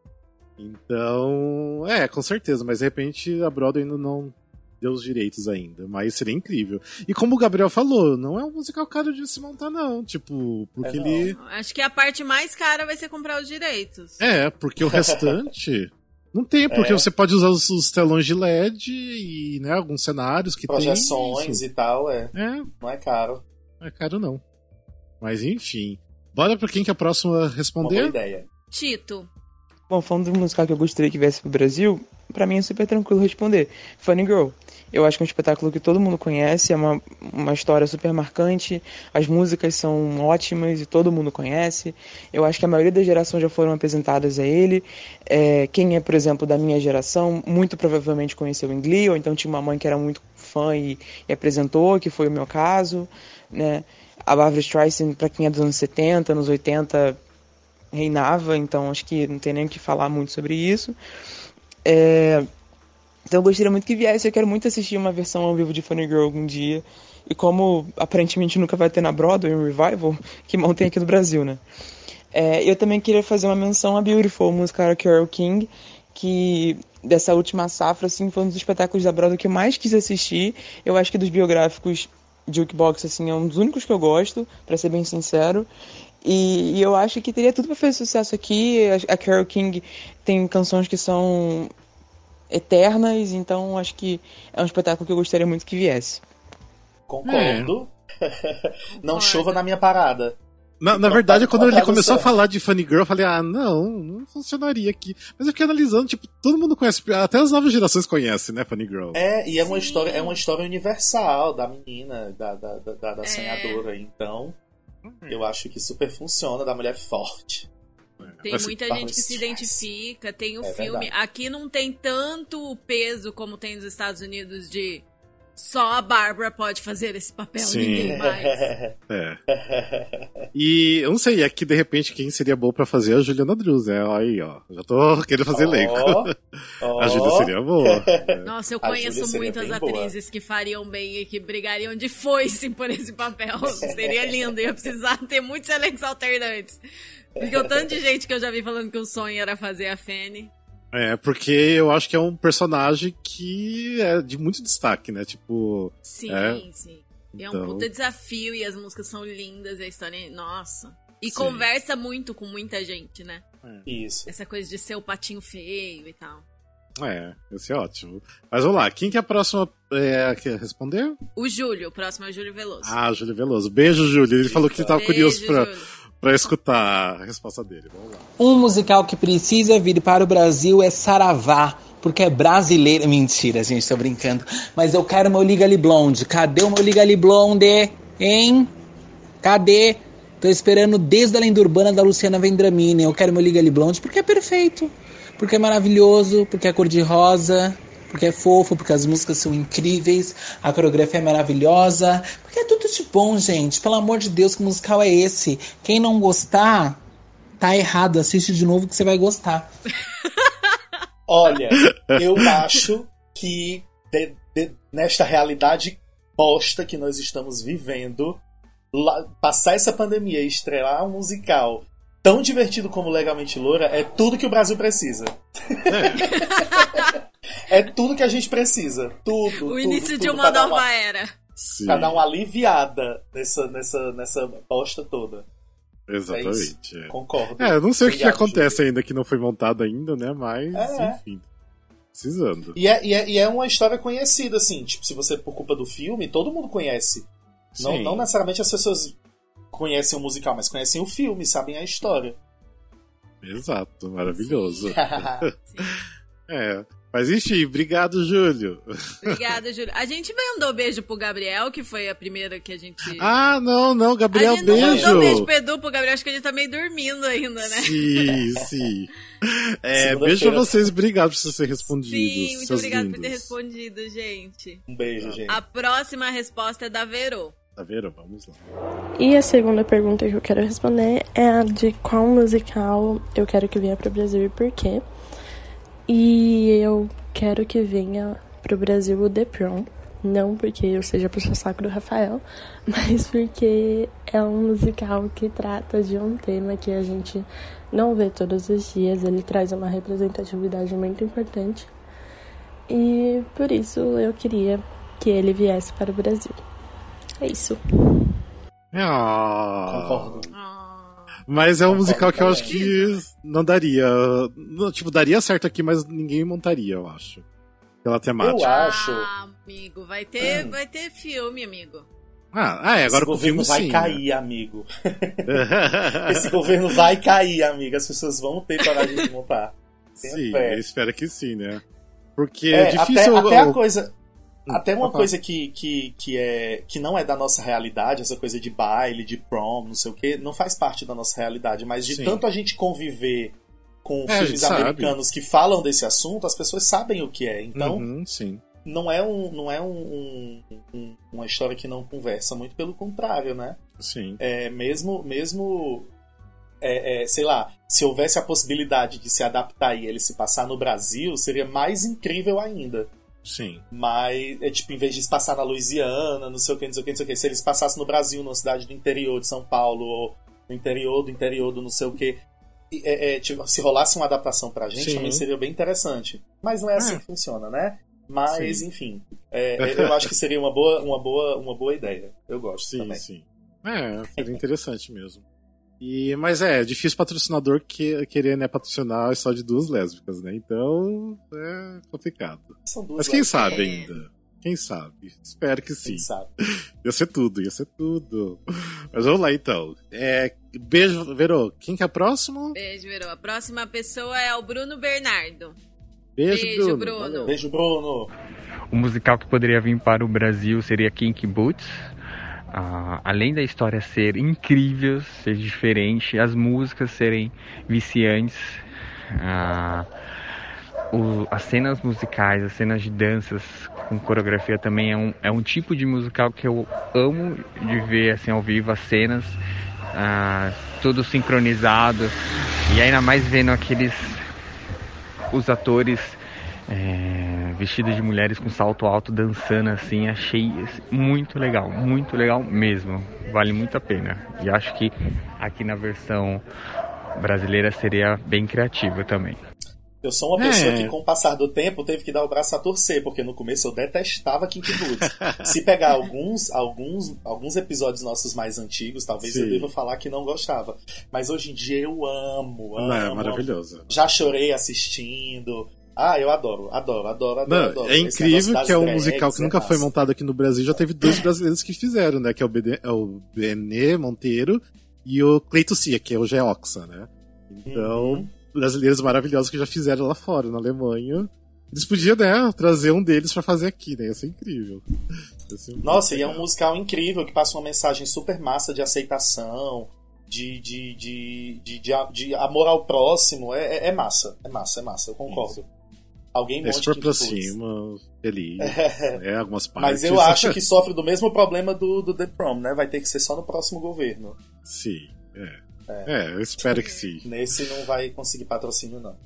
Então, é, com certeza, mas de repente a Broadway ainda não deu os direitos ainda, mas seria incrível. E como o Gabriel falou, não é um musical caro de se montar, não. Tipo, porque É, não. ele. Acho que a parte mais cara vai ser comprar os direitos. É, porque o restante. Não tem, porque É. você pode usar os, os telões de LED e, né, alguns cenários que tem. Projeções e tal, é. É, Não é caro. não é caro não. Mas enfim. Bora pra quem que é a próxima a Uma boa responder? ideia. Tito. Bom, falando do musical que eu gostaria que viesse pro Brasil, pra mim é super tranquilo responder. Funny Girl. Eu acho que é um espetáculo que todo mundo conhece, é uma, uma história super marcante, as músicas são ótimas e todo mundo conhece. Eu acho que a maioria da geração já foram apresentadas a ele. É, quem é, por exemplo, da minha geração, muito provavelmente conheceu em Glee, ou então tinha uma mãe que era muito fã e, e apresentou, que foi o meu caso. Né? A Barbara Streisand, pra quem é dos anos 70, anos 80, reinava, então acho que não tem nem o que falar muito sobre isso. É, Então eu gostaria muito que viesse, eu quero muito assistir uma versão ao vivo de Funny Girl algum dia. E como aparentemente nunca vai ter na Broadway um revival, que mal tem aqui no Brasil, né? É, eu também queria fazer uma menção a Beautiful, música da Carole King, que dessa última safra, assim, foi um dos espetáculos da Broadway que eu mais quis assistir. Eu acho que dos biográficos de Jukebox, assim, é um dos únicos que eu gosto, pra ser bem sincero. E, e eu acho que teria tudo pra fazer sucesso aqui. A, a King tem canções que são eternas, então acho que é um espetáculo que eu gostaria muito que viesse. Concordo. Não Concordo. chova na minha parada. Na, na verdade, quando ele começou a falar de Funny Girl, eu falei, ah, não, não funcionaria aqui. Mas eu fiquei analisando, tipo, todo mundo conhece, até as novas gerações conhecem, né, Funny Girl. É, e é uma Sim. história, é uma história universal da menina, da, da, da, da, É. sonhadora. Então, eu acho que super funciona, da mulher forte. Tem Mas- muita gente que se identifica, tem o É filme. verdade. Aqui não tem tanto peso como tem nos Estados Unidos de só a Bárbara pode fazer esse papel, Sim. ninguém mais. É. E eu não sei, aqui de repente quem seria bom pra fazer é a Juliana Drews, né? Aí, ó. Já tô querendo fazer elenco. Ó, A Júlia seria boa. Nossa, eu A conheço muitas bem boa. atrizes que fariam bem e que brigariam de foice por esse papel. Seria lindo, ia precisar ter muitos elencos alternantes. Porque o tanto de gente que eu já vi falando que o sonho era fazer a Fanny. É, porque eu acho que é um personagem que é de muito destaque, né? Tipo. Sim, É. sim. E é um Então- puta desafio e as músicas são lindas e a história. Nossa. E Sim. conversa muito com muita gente, né? Isso. Essa coisa de ser o patinho feio e tal. É, esse é ótimo. Mas vamos lá, quem que é a próxima é, quer responder? O Júlio, o próximo é o Júlio Veloso. Ah, Júlio Veloso. Beijo, Júlio. Ele falou que ele tava Beijo, curioso pra, Júlio. Pra escutar a resposta dele. Vamos lá. Um musical que precisa vir para o Brasil é Saravá, porque é brasileiro. Mentira, gente, tô brincando. Mas eu quero meu Liga Blonde. Cadê o meu Liga Blonde? Hein? Cadê? Tô esperando desde a lenda urbana da Luciana Vendramini. Eu quero meu Liga Blonde porque é perfeito. Porque é maravilhoso, porque é cor de rosa, porque é fofo, porque as músicas são incríveis, a coreografia é maravilhosa, porque é tudo de bom, gente. Pelo amor de Deus, que musical é esse? Quem não gostar, tá errado. Assiste de novo que você vai gostar. Olha, eu acho que de- de- nesta realidade bosta que nós estamos vivendo, passar essa pandemia e estrelar um musical tão divertido como Legalmente Loura é tudo que o Brasil precisa. é tudo que a gente precisa. Tudo. O tudo, início de tudo uma pra dar nova era. Sim. Pra dar uma aliviada nessa, nessa, nessa bosta toda. Exatamente. É É, Concordo. É, eu não sei o que, que acontece ainda que não foi montado ainda, né? Mas, É. enfim. Precisando. E é, e, é, e é uma história conhecida, assim. Tipo, se você, por culpa do filme, todo mundo conhece. Não, não necessariamente as pessoas conhecem o musical, mas conhecem o filme, sabem a história. Exato, maravilhoso. é. Mas enfim, obrigado, Júlio. Obrigada, Júlio. A gente mandou beijo pro Gabriel, que foi a primeira que a gente. Ah, não, não, Gabriel, a gente não beijo. mandou beijo pro Edu, pro Gabriel, acho que ele tá meio dormindo ainda, né? Sim, sim. É, beijo pra vocês, obrigado por vocês terem respondido. Sim, muito seus obrigada por lindos. ter respondido, gente. Um beijo, gente. A próxima resposta é da Verô. Vamos lá. E a segunda pergunta que eu quero responder é a de qual musical eu quero que venha pro Brasil e por quê. E eu quero que venha pro Brasil o The Prom. Não porque eu seja puxa saco do Rafael, mas porque é um musical que trata de um tema que a gente não vê todos os dias. Ele traz uma representatividade muito importante. E por isso eu queria que ele viesse para o Brasil. É isso. Ah, Concordo. Mas é um Concordo musical que eu acho que não daria. não, tipo, daria certo aqui, mas ninguém montaria, eu acho. Pela temática. Eu acho. Ah, amigo, vai ter, vai ter filme, amigo. Ah, ah, é, agora Esse governo filme vai sim. cair, amigo. Esse governo vai cair, amigo. As pessoas vão ter coragem de montar. Tenha Sim, espero que sim, né? Porque É, é, difícil. até, até a coisa. Até uma coisa que, que, que, é, que não é da nossa realidade, essa coisa de baile, de prom, não sei o que, não faz parte da nossa realidade. Mas de Sim. tanto a gente conviver com É, filmes gente sabe. americanos que falam desse assunto, as pessoas sabem o que é. Então, Uhum, sim. não é, um, não é um, um- um- uma história que não conversa, muito pelo contrário, né? Sim. É, mesmo, mesmo é, é, sei lá, se houvesse a possibilidade de se adaptar e ele se passar no Brasil, seria mais incrível ainda. Sim. Mas, é tipo, em vez de passar na Louisiana, não sei o que, não sei o que, não sei o que, se eles passassem no Brasil, numa cidade do interior de São Paulo, ou no interior do interior do não sei o que, é, é, tipo, se rolasse uma adaptação pra gente, Sim. também seria bem interessante. Mas não é assim É. que funciona, né? Mas, Sim. enfim, é, é, eu acho que seria uma boa, uma boa, uma boa ideia. Eu gosto Sim, também. sim. É, seria interessante mesmo. E, mas é, é difícil patrocinador que, querer né, patrocinar a história de duas lésbicas, né? Então é complicado. São duas Mas quem sabe ainda? Quem sabe? Espero que sim. Quem sabe? Ia ser tudo, ia ser tudo. Mas vamos lá então. É, beijo, Verô. Quem que é o próximo? Beijo, Verô. A próxima pessoa é o Bruno Bernardo. Beijo, Beijo, Bruno. Bruno. Beijo, Bruno. O musical que poderia vir para o Brasil seria Kinky Boots. Além da história ser incrível, ser diferente, as músicas serem viciantes, o- as cenas musicais, as cenas de danças com coreografia também é um, é um tipo de musical que eu amo de ver assim ao vivo as cenas, tudo sincronizado. E ainda mais vendo aqueles os atores é, vestidos de mulheres com salto alto dançando assim, achei muito legal, muito legal mesmo. Vale muito a pena. E acho que aqui na versão brasileira seria bem criativa também. Eu sou uma É. pessoa que, com o passar do tempo, teve que dar o braço a torcer, porque no começo eu detestava Kinky Boots. Se pegar alguns, alguns, alguns episódios nossos mais antigos, talvez eu Sim. deva falar que não gostava. Mas hoje em dia eu amo, amo. Não, é amo. maravilhoso. Já chorei assistindo. Ah, eu adoro, adoro, adoro, adoro. Adoro. é incrível que é um musical que é nunca foi montado aqui no Brasil. Já teve dois brasileiros que fizeram, né? Que é o, BD, é o Benê Monteiro e o Cleito Cia, que é o Geoxa, né? Então, Uhum. brasileiros maravilhosos que já fizeram lá fora, na Alemanha. Eles podiam, né, trazer um deles pra fazer aqui, né? Ia ser incrível. Ia ser Nossa, e é um legal. musical incrível que passa uma mensagem super massa de aceitação, de, de, de, de, de, de amor ao próximo. É, é- é massa, é massa, é massa, eu concordo. Alguém É monte super Kinky pra cima, feliz. É. É, algumas partes. Mas eu acho que sofre do mesmo problema do, do The Prom, né? Vai ter que ser só no próximo governo. Sim, é. É, eu espero que sim. Nesse não vai conseguir patrocínio, não.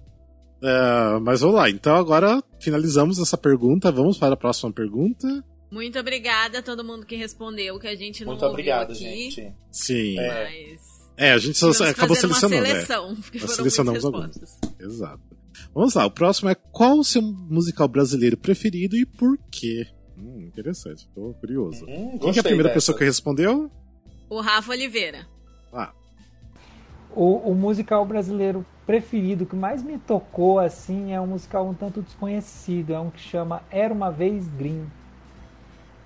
É, mas vamos lá, então agora finalizamos essa pergunta. Vamos para a próxima pergunta. Muito obrigada a todo mundo que respondeu, que a gente não Muito ouviu obrigado, aqui. gente. Sim. É. Mas É, a gente só acabou fazer uma selecionando. seleção, é. porque Nós foram selecionamos respostas. Exato. Vamos lá, o próximo é qual o seu musical brasileiro preferido e por quê? Hum, interessante, tô curioso. Hum, Quem que é a primeira dessa. pessoa que respondeu? O Rafa Oliveira. Ah, O, o musical brasileiro preferido que mais me tocou assim é um musical um tanto desconhecido, é um que chama Era uma vez Green.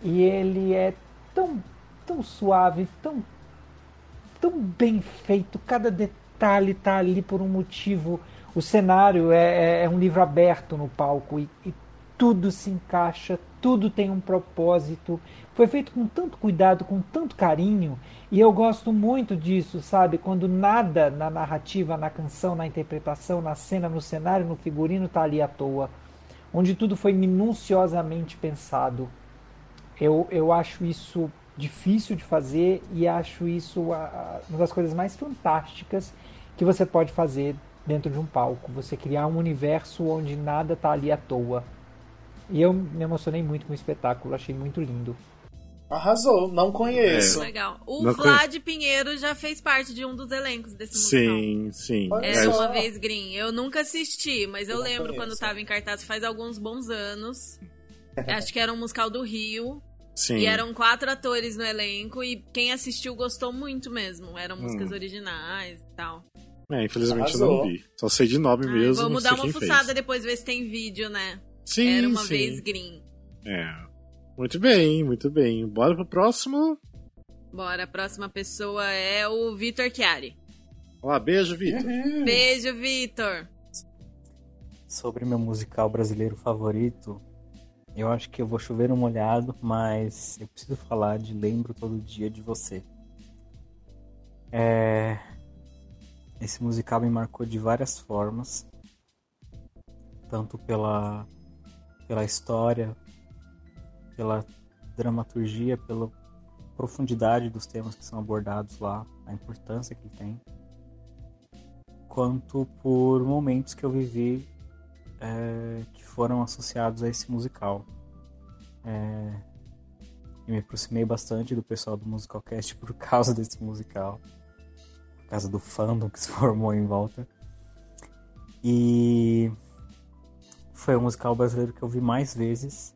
E ele é tão tão suave, tão tão bem feito, cada detalhe tá ali por um motivo. O cenário é, é- é um livro aberto no palco e, e tudo se encaixa, tudo tem um propósito. Foi feito com tanto cuidado, com tanto carinho, e eu gosto muito disso, sabe? Quando nada na narrativa, na canção, na interpretação, na cena, no cenário, no figurino tá ali à toa. Onde tudo foi minuciosamente pensado. Eu, eu acho isso difícil de fazer e acho isso uma das coisas mais fantásticas que você pode fazer dentro de um palco. Você criar um universo onde nada está ali à toa. E eu me emocionei muito com o espetáculo, achei muito lindo. Arrasou, não conheço. Legal. O Não Vlad Pinheiro já fez parte de um dos elencos desse musical. sim, sim. Era É, uma vez Green. Eu nunca assisti, mas eu, Eu lembro conheço. quando tava em cartaz faz alguns bons anos. Acho que era um musical do Rio. Sim. E eram quatro atores no elenco. E quem assistiu gostou muito mesmo. Eram músicas Hum. originais e tal. É, infelizmente eu Arrasou. não vi. Só sei de nome Ai, mesmo. vamos dar uma fuçada fez. depois, ver se tem vídeo, né? Sim, Era uma sim. vez Green. É. Muito bem, muito bem. Bora pro próximo. Bora, a próxima pessoa é o Vitor Chiari. Olá, beijo, Vitor. Uhum. Beijo, Vitor. Sobre meu musical brasileiro favorito, eu acho que eu vou chover no molhado, mas eu preciso falar de Lembro Todo Dia de Você. É... Esse musical me marcou de várias formas, tanto pela, pela história, pela dramaturgia, pela profundidade dos temas que são abordados lá, a importância que tem, quanto por momentos que eu vivi é, que foram associados a esse musical. É, eu me aproximei bastante do pessoal do Musicalcast por causa desse musical, por causa do fandom que se formou em volta. E foi o musical brasileiro que eu vi mais vezes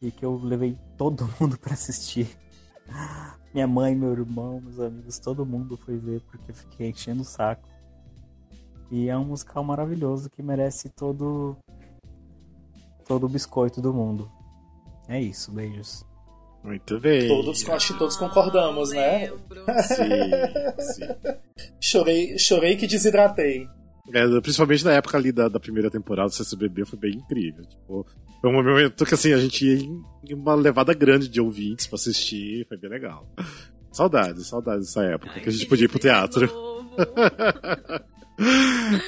e que eu levei todo mundo para assistir. Minha mãe, meu irmão, meus amigos, todo mundo foi ver porque eu fiquei enchendo o saco. E é um musical maravilhoso que merece todo todo o biscoito do mundo. É isso, beijos. Muito bem. Todos, acho que todos concordamos, né? Sim, sim. Chorei, chorei que desidratei. É, principalmente na época ali da, da primeira temporada do CCBB foi bem incrível. Tipo, foi um momento que assim, a gente ia em uma levada grande de ouvintes pra assistir, foi bem legal. Saudades, saudades dessa época que a gente podia ir pro teatro.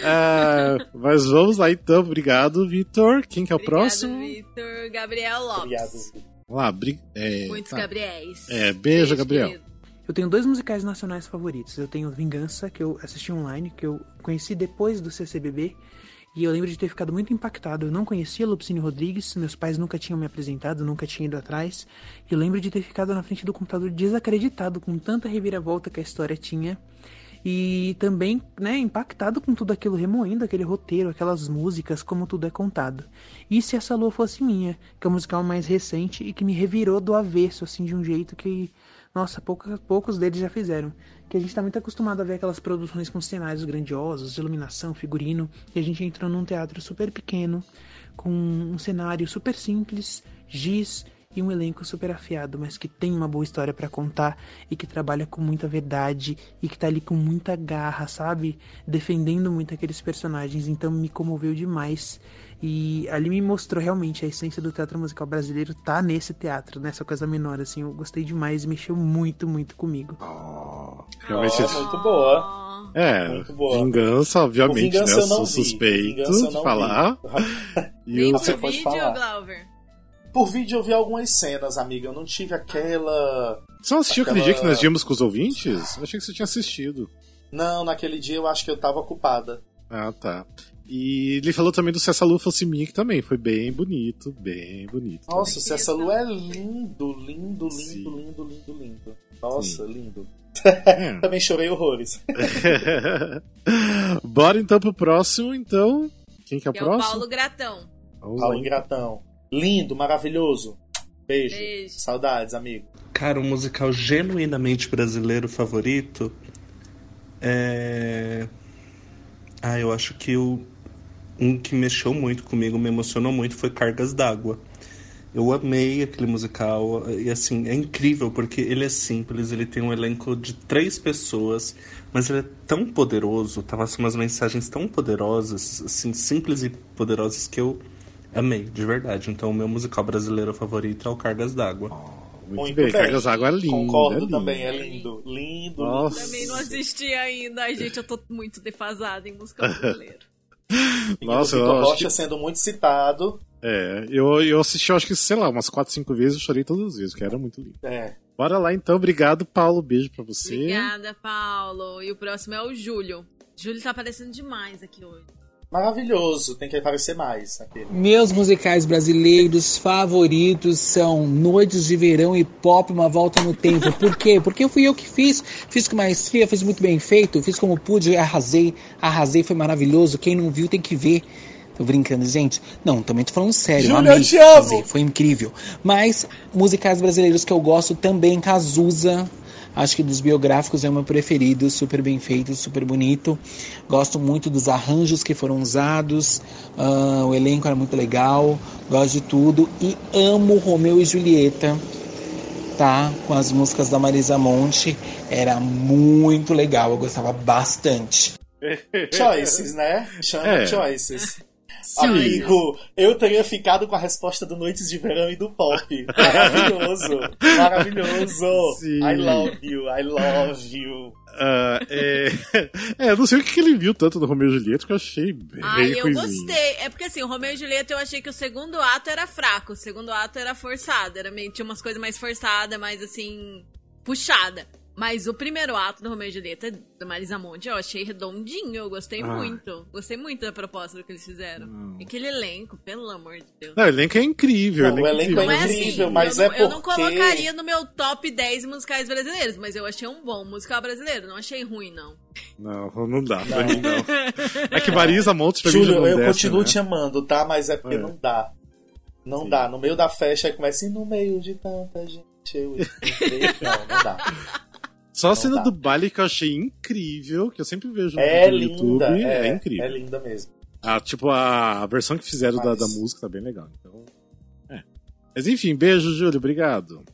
É, mas vamos lá então, obrigado, Vitor. Quem que é o próximo? Vitor Gabriel Lopes. Vamos lá, bri- é, Muitos tá. Gabriéis. É, beijo, Gabriel. Eu tenho dois musicais nacionais favoritos. Eu tenho Vingança, que eu assisti online, que eu conheci depois do CCBB. E eu lembro de ter ficado muito impactado. Eu não conhecia Lupicínio Rodrigues, meus pais nunca tinham me apresentado, nunca tinha ido atrás. E eu lembro de ter ficado na frente do computador desacreditado com tanta reviravolta que a história tinha. E também, né, impactado com tudo aquilo, remoendo aquele roteiro, aquelas músicas, como tudo é contado. E se essa lua fosse minha, que é o musical mais recente e que me revirou do avesso, assim, de um jeito que, nossa, pouca, poucos deles já fizeram. Que a gente tá muito acostumado a ver aquelas produções com cenários grandiosos, iluminação, figurino, e a gente entrou num teatro super pequeno, com um cenário super simples, giz e um elenco super afiado, mas que tem uma boa história pra contar e que trabalha com muita verdade e que tá ali com muita garra, sabe? Defendendo muito aqueles personagens, então me comoveu demais. E ali me mostrou realmente a essência do teatro musical brasileiro tá nesse teatro, nessa coisa menor, assim. Eu gostei demais e mexeu muito, muito comigo. Realmente. Ó, muito boa. É, Muito boa. vingança, obviamente, O Vingança né? eu Sou vi. suspeito de falar. vi. E o Você pode vídeo, falar. Glauber. Por vídeo eu vi algumas cenas, amiga. Eu não tive aquela. Você não assistiu aquele aquela- dia que nós vimos com os ouvintes? Eu achei que você tinha assistido. Não, naquele dia eu acho que eu tava ocupada. Ah, tá. E ele falou também do Se Essa Lua Fosse Minha, que também foi bem bonito, bem bonito. Nossa, se essa lua é lindo, lindo, lindo, lindo, lindo, lindo. Nossa, lindo. É. Também chorei horrores. Bora então pro próximo, então. Quem que é o Que é o próximo? Paulo Gratão. Vamos Paulo lá. Ingratão. Lindo, maravilhoso. Beijo. Beijo. Saudades, amigo. Cara, um musical genuinamente brasileiro favorito é. Ah, eu acho que o... um que mexeu muito comigo, me emocionou muito, foi Cargas d'Água. Eu amei aquele musical e assim, é incrível porque ele é simples, ele tem um elenco de três pessoas, mas ele é tão poderoso, tava assim, umas mensagens tão poderosas, assim, simples e poderosas que eu amei, de verdade. Então o meu musical brasileiro favorito é o Cargas d'Água. Muito, Muito bem, bem. Cargas d'Água é lindo. Concordo é lindo. também, é lindo. Lindo, Nossa. Também não assisti ainda. Ai, gente, eu tô muito defasada em música brasileira. Nossa, o eu acho Rocha que... sendo muito citado. É, eu, eu assisti, eu acho que, sei lá, umas 4, 5 vezes, eu chorei todas as vezes, que era muito lindo. É. Bora lá então, obrigado, Paulo. Beijo pra você. Obrigada, Paulo. E o próximo é o Júlio. Júlio tá aparecendo demais aqui hoje. Maravilhoso, tem que aparecer mais aquele. Meus musicais brasileiros favoritos são Noites de Verão e Pop Uma Volta no Tempo. Por quê? Porque fui eu que fiz. Fiz com maestria, fiz muito bem feito, fiz como pude, arrasei. Arrasei, foi maravilhoso. Quem não viu tem que ver. Tô brincando, gente. Não, também tô falando sério. Júlio, amei eu te amo! fazer, Foi incrível. Mas musicais brasileiros que eu gosto também, Cazuza. Acho que dos biográficos é o meu preferido, super bem feito, super bonito. Gosto muito dos arranjos que foram usados, ah, o elenco era muito legal, gosto de tudo e amo Romeu e Julieta, tá? Com as músicas da Marisa Monte, era muito legal, eu gostava bastante. Choices, né? Chama É. Choices. Amigo, eu teria ficado com a resposta do Noites de Verão e do Pop. Maravilhoso. Maravilhoso. Sim. I love you, I love you. Ah, é... é, eu não sei o que ele viu tanto do Romeu e Julieta, que eu achei bem Ai, eu gostei. É porque assim, o Romeu e Julieta eu achei que o segundo ato era fraco. O segundo ato era forçado. Era meio, tinha umas coisas mais forçadas, mais assim, puxada. Mas o primeiro ato do Romeu e Julieta, da Marisa Monte, eu achei redondinho. Eu gostei Ah. muito. Gostei muito da proposta do que eles fizeram. E aquele elenco, pelo amor de Deus. Não, o elenco é incrível. Não, o elenco incrível. é Não é incrível, assim, mas eu é não, eu não porque- colocaria no meu top 10 musicais brasileiros, mas eu achei um bom musical brasileiro. Não achei ruim, não. Não, não dá pra mim, não. É que Marisa Montes pra mim Júlio, não eu desce, continuo né? te amando, tá? Mas é porque É. não dá. Não dá. No meio da festa aí começa, e no meio de tanta gente, eu. Não, não dá. Só a cena dá. do baile que eu achei incrível, que eu sempre vejo no É no linda, YouTube, é, é, incrível. é linda mesmo. Ah, tipo, a, versão que fizeram da, Mas- da música tá bem legal. Então, é. Mas enfim, beijo, Júlio, obrigado.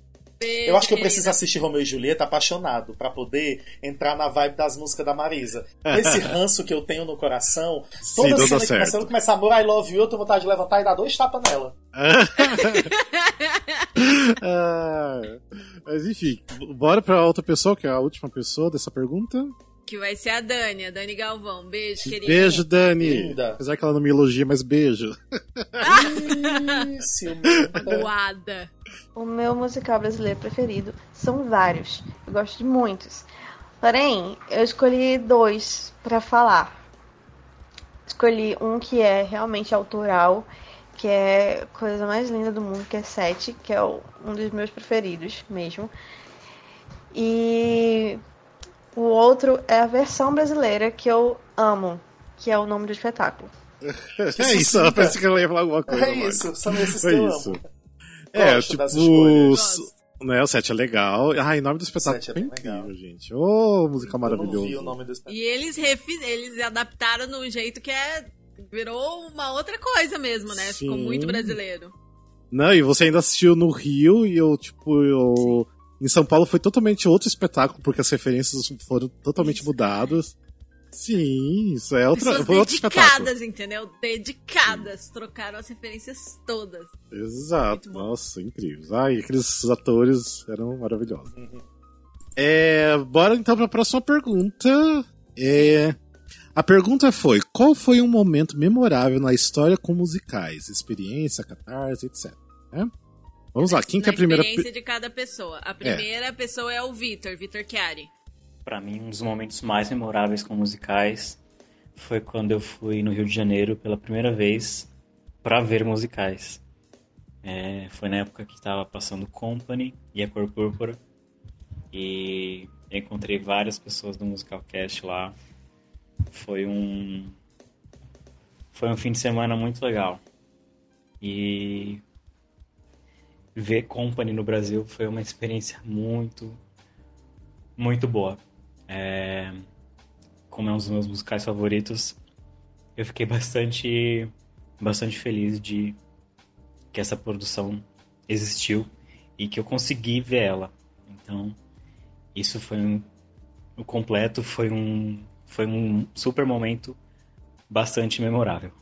Eu acho que eu preciso assistir Romeu e Julieta apaixonado pra poder entrar na vibe das músicas da Marisa. Esse ranço que eu tenho no coração, toda Sim, cena que certo. começa, ela começa amor, I love you, eu tenho vontade de levantar e dar dois tapas nela. Ah, mas enfim, bora pra outra pessoa, que é a última pessoa dessa pergunta. Que vai ser a Dani, a Dani Galvão. Beijo, querida. Beijo, Dani. Linda. Apesar que ela não me elogia, mas beijo. Ciumenta. Boada. O meu musical brasileiro preferido são vários. Eu gosto de muitos. Porém, eu escolhi dois pra falar. Escolhi um que é realmente autoral, que é a coisa mais linda do mundo, que é Sete, que é um dos meus preferidos mesmo. E o outro é a versão brasileira que eu amo, que é o nome do espetáculo. é isso, ela parece que ela ia falar alguma coisa. É isso, são esses Foi que eu isso. amo. É, Gosto tipo, né, o set é legal. Ai, o nome do espetáculo set é é incrível, legal. gente. Ô, música Eu não vi o maravilhosa. nome do espetáculo. E eles, refi- eles adaptaram no jeito que é. Virou uma outra coisa mesmo, né? Ficou Sim. muito brasileiro. Não, e você ainda assistiu no Rio e eu, tipo, eu. Em São Paulo foi totalmente outro espetáculo, porque as referências foram totalmente mudadas. Sim, isso é outra, Pessoas foi outro espetáculo. dedicadas, entendeu? Dedicadas. Trocaram as referências todas. Exato, nossa, incrível. Ai, aqueles atores eram maravilhosos. É, bora então para a próxima pergunta. É, a pergunta foi: qual foi um momento memorável na história com musicais? Experiência, catarse, etc. né? Vamos lá, quem que é Na a primeira. experiência de cada pessoa. A primeira pessoa é o Vitor, Vitor Chiari. Pra mim, um dos momentos mais memoráveis com musicais foi quando eu fui no Rio de Janeiro pela primeira vez pra ver musicais. É, foi na época que estava passando Company e a Cor Púrpura. E eu encontrei várias pessoas do Musical Cast lá. Foi um foi um fim de semana muito legal. E ver Company no Brasil foi uma experiência muito, muito boa. É, como é um dos meus musicais favoritos, eu fiquei bastante, bastante feliz de que essa produção existiu e que eu consegui ver ela. Então, isso foi um, o completo, foi um, foi um super momento bastante memorável.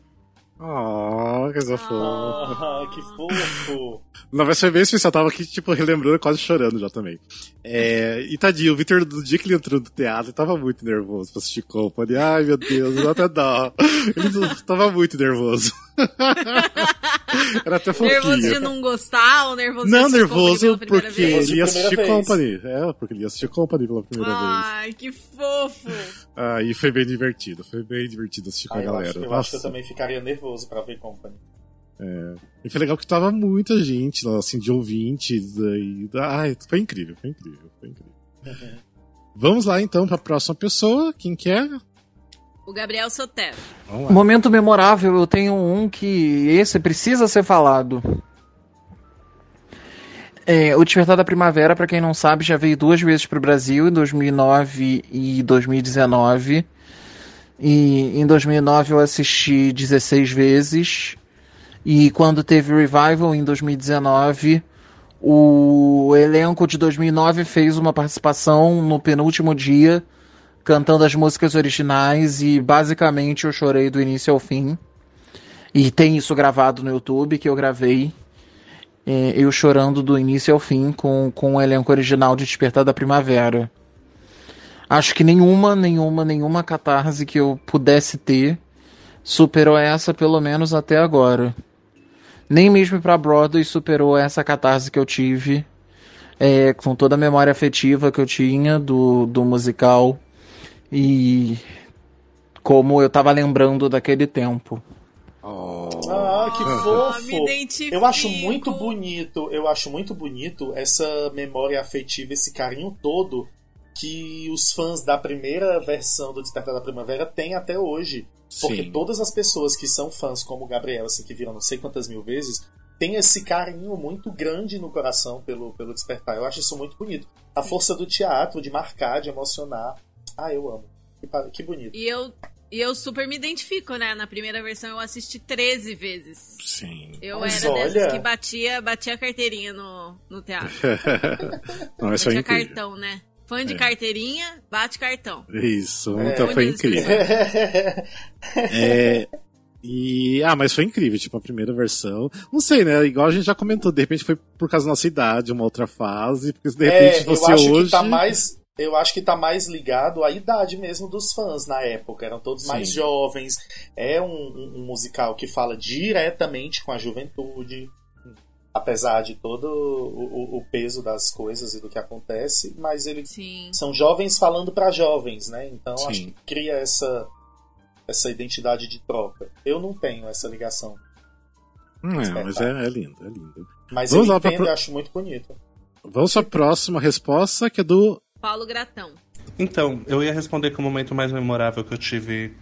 Oh, que coisa. Ah, que fofo. Não, mas foi bem especial. Tava aqui, tipo, relembrando, quase chorando já também. É, e tadinho, o Victor, do dia que ele entrou no teatro, tava muito nervoso pra assistir Company. Ai, meu Deus, dá até dó. Ele tava muito nervoso. Era até fofinho. Nervoso de não gostar ou nervoso Não, de nervoso porque vez? ele ia assistir vez. Company. É, porque ele ia assistir Company pela primeira vez. Ai, que fofo. Ah, e foi bem divertido. Foi bem divertido assistir com Ah, a eu, galera. acho, eu Nossa. acho que eu também ficaria nervoso pra ver Company. É. E foi legal que tava muita gente lá, assim, de ouvintes. E... Ai, foi incrível, foi incrível, foi incrível. Vamos lá então pra próxima pessoa. Quem quer? O Gabriel Sotero. Momento memorável, eu tenho um que esse precisa ser falado. É, o Despertar da Primavera, pra quem não sabe, já veio duas vezes pro Brasil, em 2009 e 2019. E em 2009 eu assisti 16 vezes. E quando teve o revival em 2019, o elenco de 2009 fez uma participação no penúltimo dia, cantando as músicas originais e basicamente eu chorei do início ao fim. E tem isso gravado no YouTube que eu gravei. é, eu chorando do início ao fim com, com o elenco original de Despertar da Primavera. Acho que nenhuma, nenhuma, nenhuma catarse que eu pudesse ter superou essa, pelo menos até agora. Nem mesmo pra Broadway superou essa catarse que eu tive, é, com toda a memória afetiva que eu tinha do, do musical e como eu tava lembrando daquele tempo. Ah, que me fofo! Eu acho muito bonito, eu acho muito bonito essa memória afetiva, esse carinho todo que os fãs da primeira versão do Despertar da Primavera têm até hoje. Porque Sim. todas as pessoas que são fãs, como o Gabriel, assim, que viram não sei quantas mil vezes, têm esse carinho muito grande no coração pelo, pelo Despertar. Eu acho isso muito bonito. A força do teatro, de marcar, de emocionar. Ah, eu amo. Que, que bonito. E eu, e eu super me identifico, né? Na primeira versão eu assisti 13 vezes. Sim. Eu Mas era olha- dessas que batia, batia a carteirinha no, no teatro. Não, foi batia incrível. cartão, né? Fã de É. carteirinha, bate cartão. Isso, É. então foi incrível. É, e, ah, mas foi incrível, tipo, a primeira versão. Não sei, né? Igual a gente já comentou, de repente foi por causa da nossa idade, uma outra fase, porque se de repente É, fosse eu acho hoje. que tá mais. Eu acho que tá mais ligado à idade mesmo dos fãs na época. Eram todos mais Sim. jovens. É um, um- um musical que fala diretamente com a juventude. Apesar de todo o, o- o peso das coisas e do que acontece, mas eles Sim. são jovens falando pra jovens, né? Então Sim. acho que cria essa, essa identidade de troca. Eu não tenho essa ligação. Hum, é, mas é, é lindo, é lindo. Mas Vamos eu pra entendo pro- e acho muito bonito. Vamos pra próxima resposta, que é do. Paulo Gratão. Então, eu ia responder que o momento mais memorável que eu tive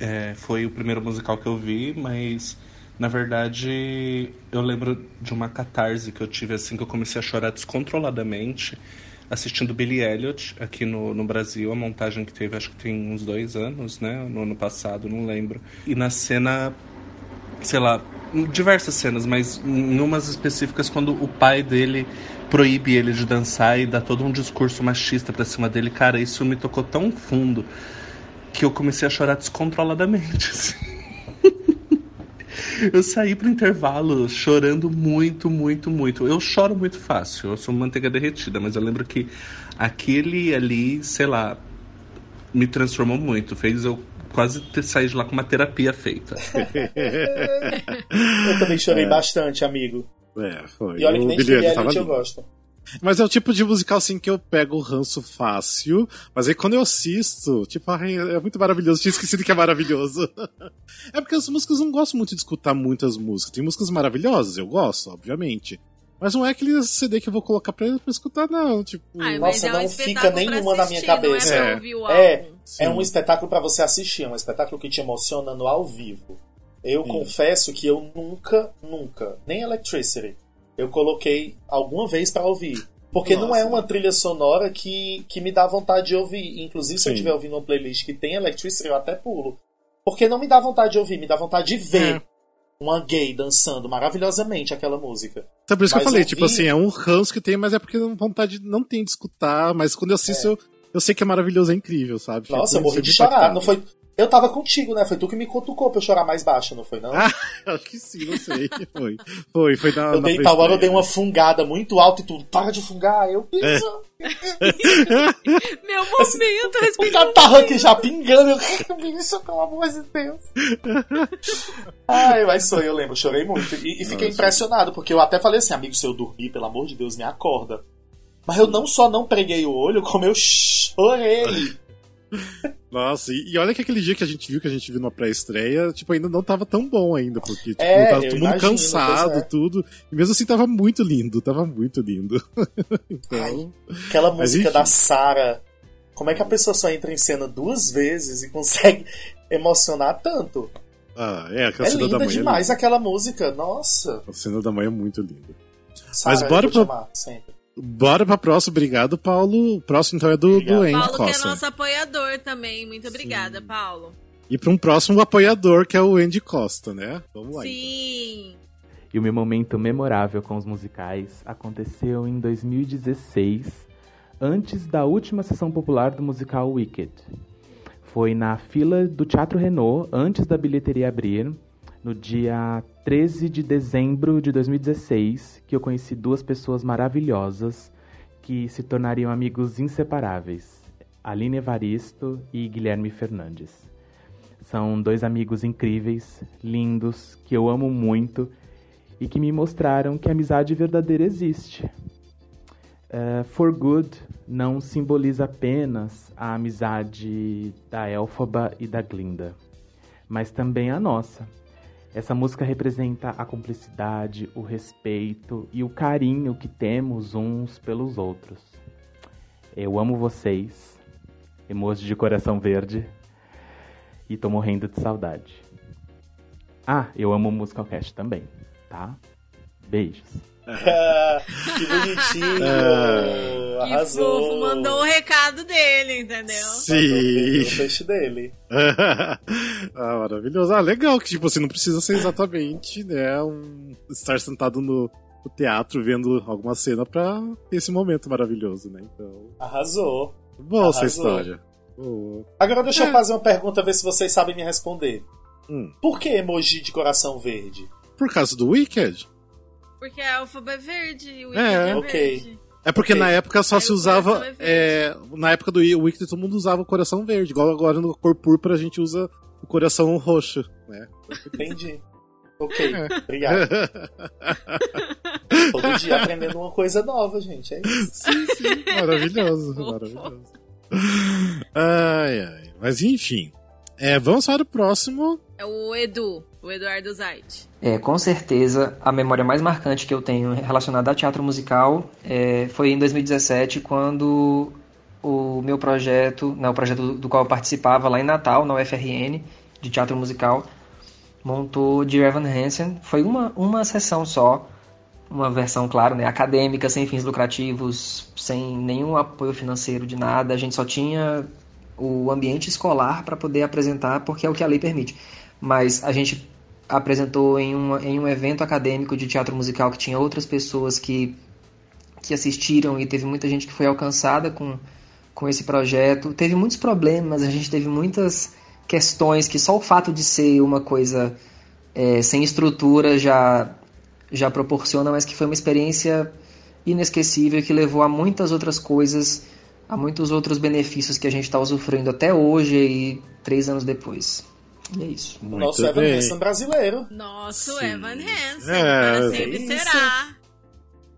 é, foi o primeiro musical que eu vi, mas na verdade eu lembro de uma catarse que eu tive assim que eu comecei a chorar descontroladamente assistindo Billy Elliot aqui no, no Brasil, a montagem que teve acho que tem uns dois anos, né? No ano passado, não lembro. E na cena sei lá, em diversas cenas, mas em umas específicas quando o pai dele proíbe ele de dançar e dá todo um discurso machista pra cima dele, cara, isso me tocou tão fundo que eu comecei a chorar descontroladamente. assim. Eu saí pro intervalo chorando muito, muito, muito. Eu choro muito fácil, eu sou manteiga derretida, mas eu lembro que aquele ali, sei lá, me transformou muito. Fez eu quase ter saído de lá com uma terapia feita. Eu também chorei É. bastante, amigo. É, foi. E olha que nem Billy Elliot eu gosto. Mas é o tipo de musical assim que eu pego o ranço fácil, mas aí quando eu assisto, tipo, ai, é muito maravilhoso. Tinha esquecido que é maravilhoso. é porque as músicas eu não gosto muito de escutar muitas músicas. Tem músicas maravilhosas, eu gosto, obviamente. Mas não é aquele CD que eu vou colocar pra, pra escutar, não. Tipo. Ah, mas Nossa, é um não fica nenhuma na minha assistir, não é cabeça. pra É. ouvir o É, álbum. é um espetáculo pra você assistir, é um espetáculo que te emociona no ao vivo. Eu Sim. confesso que eu nunca, nunca, nem Electricity, eu coloquei alguma vez pra ouvir. Porque não é uma trilha sonora que, que me dá vontade de ouvir. Inclusive, se eu Sim. estiver ouvindo uma playlist que tem Electricity, eu até pulo. Porque não me dá vontade de ouvir, me dá vontade de ver É. uma gay dançando maravilhosamente aquela música. Então por isso que eu Mas falei, ouvir- tipo assim, é um ranço que tem, mas é porque não- vontade não tem de escutar, mas quando eu assisto, eu, eu sei que é maravilhoso, é incrível, sabe? Nossa, eu morri de chorar. impactado. Não foi... Eu tava contigo, né? Foi tu que me cutucou pra eu chorar mais baixo, não foi não? Ah, acho que sim, não sei. Foi. Foi, foi na. eu na dei tal hora, eu dei uma fungada muito alta e tu, para de fungar. Eu, É. Meu momento, O respirando. catarro aqui já pingando. Eu, isso, pelo amor de Deus. Ai, mas foi, eu lembro, chorei muito. E, e fiquei impressionado, porque eu até falei assim, amigo, se eu dormir, pelo amor de Deus, me acorda. Mas eu não só não preguei o olho, como eu chorei. Nossa, e, e olha que aquele dia que a gente viu, que a gente viu na pré-estreia, tipo, ainda não tava tão bom ainda, porque tipo, É, tava todo mundo imagino, cansado, é. tudo. E mesmo assim tava muito lindo, tava muito lindo. então. Aquela Mas música da Sarah. Como é que a pessoa só entra em cena duas vezes e consegue emocionar tanto? Ah, é, aquela É cena da linda mãe. é demais linda. aquela música. Nossa. A cena da mãe é muito linda. Sarah, Mas bora eu vou te pra- amar, sempre. Bora pra próxima, obrigado, Paulo. O próximo então é do, do Andy Paulo, que é Costa. nosso apoiador também. Muito obrigada, Paulo. E pra um próximo apoiador, que é o Andy Costa, né? Vamos lá. Sim. E o meu momento memorável com os musicais aconteceu em 2016, antes da última sessão popular do musical Wicked. Foi na fila do Teatro Renault, antes da bilheteria abrir, no dia 13 de dezembro de 2016, que eu conheci duas pessoas maravilhosas que se tornariam amigos inseparáveis: Aline Evaristo e Guilherme Fernandes. São dois amigos incríveis, lindos, que eu amo muito e que me mostraram que a amizade verdadeira existe. Eh, For Good não simboliza apenas a amizade da Elphaba e da Glinda, mas também a nossa. Essa música representa a cumplicidade, o respeito e o carinho que temos uns pelos outros. Eu amo vocês, emoji de coração verde, e tô morrendo de saudade. Ah, eu amo o Musicalcast também, tá? Beijos. Que bonitinho. Que Arrasou. fofo, mandou o recado dele, entendeu? Sim. O peixe dele. ah, maravilhoso. Ah, legal que, tipo assim, não precisa ser exatamente, né, um, estar sentado no, no teatro vendo alguma cena pra ter esse momento maravilhoso, né? Então, Arrasou. boa essa Arrasou. história. Boa. Agora deixa É. eu fazer uma pergunta, ver se vocês sabem me responder. Hum. Por que emoji de coração verde? Por causa do Wicked? Porque a alfaba é verde e o Wicked É. é, Ok. verde. É porque Ok. na época só Aí se usava. é é, na época do Wicked todo mundo usava o coração verde, igual agora no cor púrpura a gente usa o coração roxo, né? Entendi. Ok, É. obrigado. Todo dia aprendendo uma coisa nova, gente. É isso. Sim, sim. Maravilhoso, maravilhoso. Ai, ai. Mas enfim. É, vamos para o próximo. É o Edu, o Eduardo Zait. É, com certeza, a memória mais marcante que eu tenho relacionada a teatro musical é, foi em 2017, quando o meu projeto, né, o projeto do, qual eu participava lá em Natal, na UFRN, de teatro musical, montou Dear Evan Hansen. Foi uma, uma sessão só, uma versão, claro, né, acadêmica, sem fins lucrativos, sem nenhum apoio financeiro de nada. A gente só tinha o ambiente escolar para poder apresentar, porque é o que a lei permite. Mas a gente apresentou em, uma, em um evento acadêmico de teatro musical que tinha outras pessoas que, que assistiram e teve muita gente que foi alcançada com, com esse projeto. Teve muitos problemas, a gente teve muitas questões que só o fato de ser uma coisa é, sem estrutura já, já proporciona, mas que foi uma experiência inesquecível que levou a muitas outras coisas, a muitos outros benefícios que a gente está usufruindo até hoje e três anos depois. E é isso. O nosso Evan Hansen brasileiro. Nosso Evan Hansen, É, para sempre é isso. será.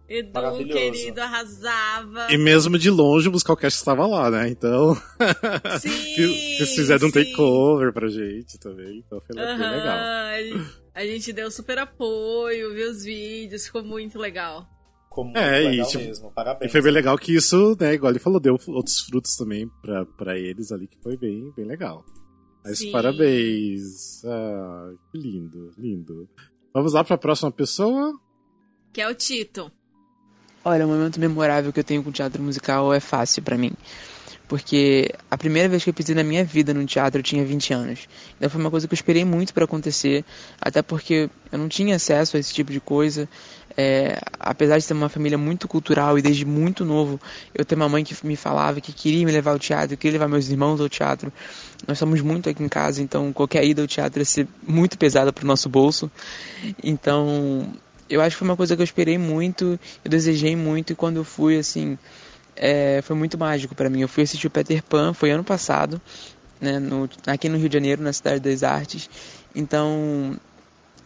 Edu, querido, arrasava. E mesmo de longe o Musicalcast estava lá, né? Então. Sim, Eles fizeram um sim. takeover pra gente também. Então foi bem Aham, legal. A gente deu super apoio, viu os vídeos, ficou muito legal. Ficou muito É, e, legal tipo, mesmo. E Parabéns. foi bem legal que isso, né, igual ele falou, deu outros frutos também pra, pra eles ali, que foi bem, bem legal. Mas Sim. parabéns. Ah, que lindo, lindo. Vamos lá pra próxima pessoa? que é o Tito. Olha, o momento memorável que eu tenho com teatro musical é fácil pra mim. Porque a primeira vez que eu pisei na minha vida num teatro eu tinha 20 anos. Então foi uma coisa que eu esperei muito para acontecer, até porque eu não tinha acesso a esse tipo de coisa. É, apesar de ter uma família muito cultural e desde muito novo eu ter uma mãe que me falava que queria me levar ao teatro, queria levar meus irmãos ao teatro. Nós somos muito aqui em casa, então qualquer ida ao teatro ia ser muito pesada para o nosso bolso. Então eu acho que foi uma coisa que eu esperei muito, eu desejei muito e quando eu fui assim é, foi muito mágico para mim. Eu fui assistir o Peter Pan, foi ano passado, né, no, aqui no Rio de Janeiro, na Cidade das Artes. Então,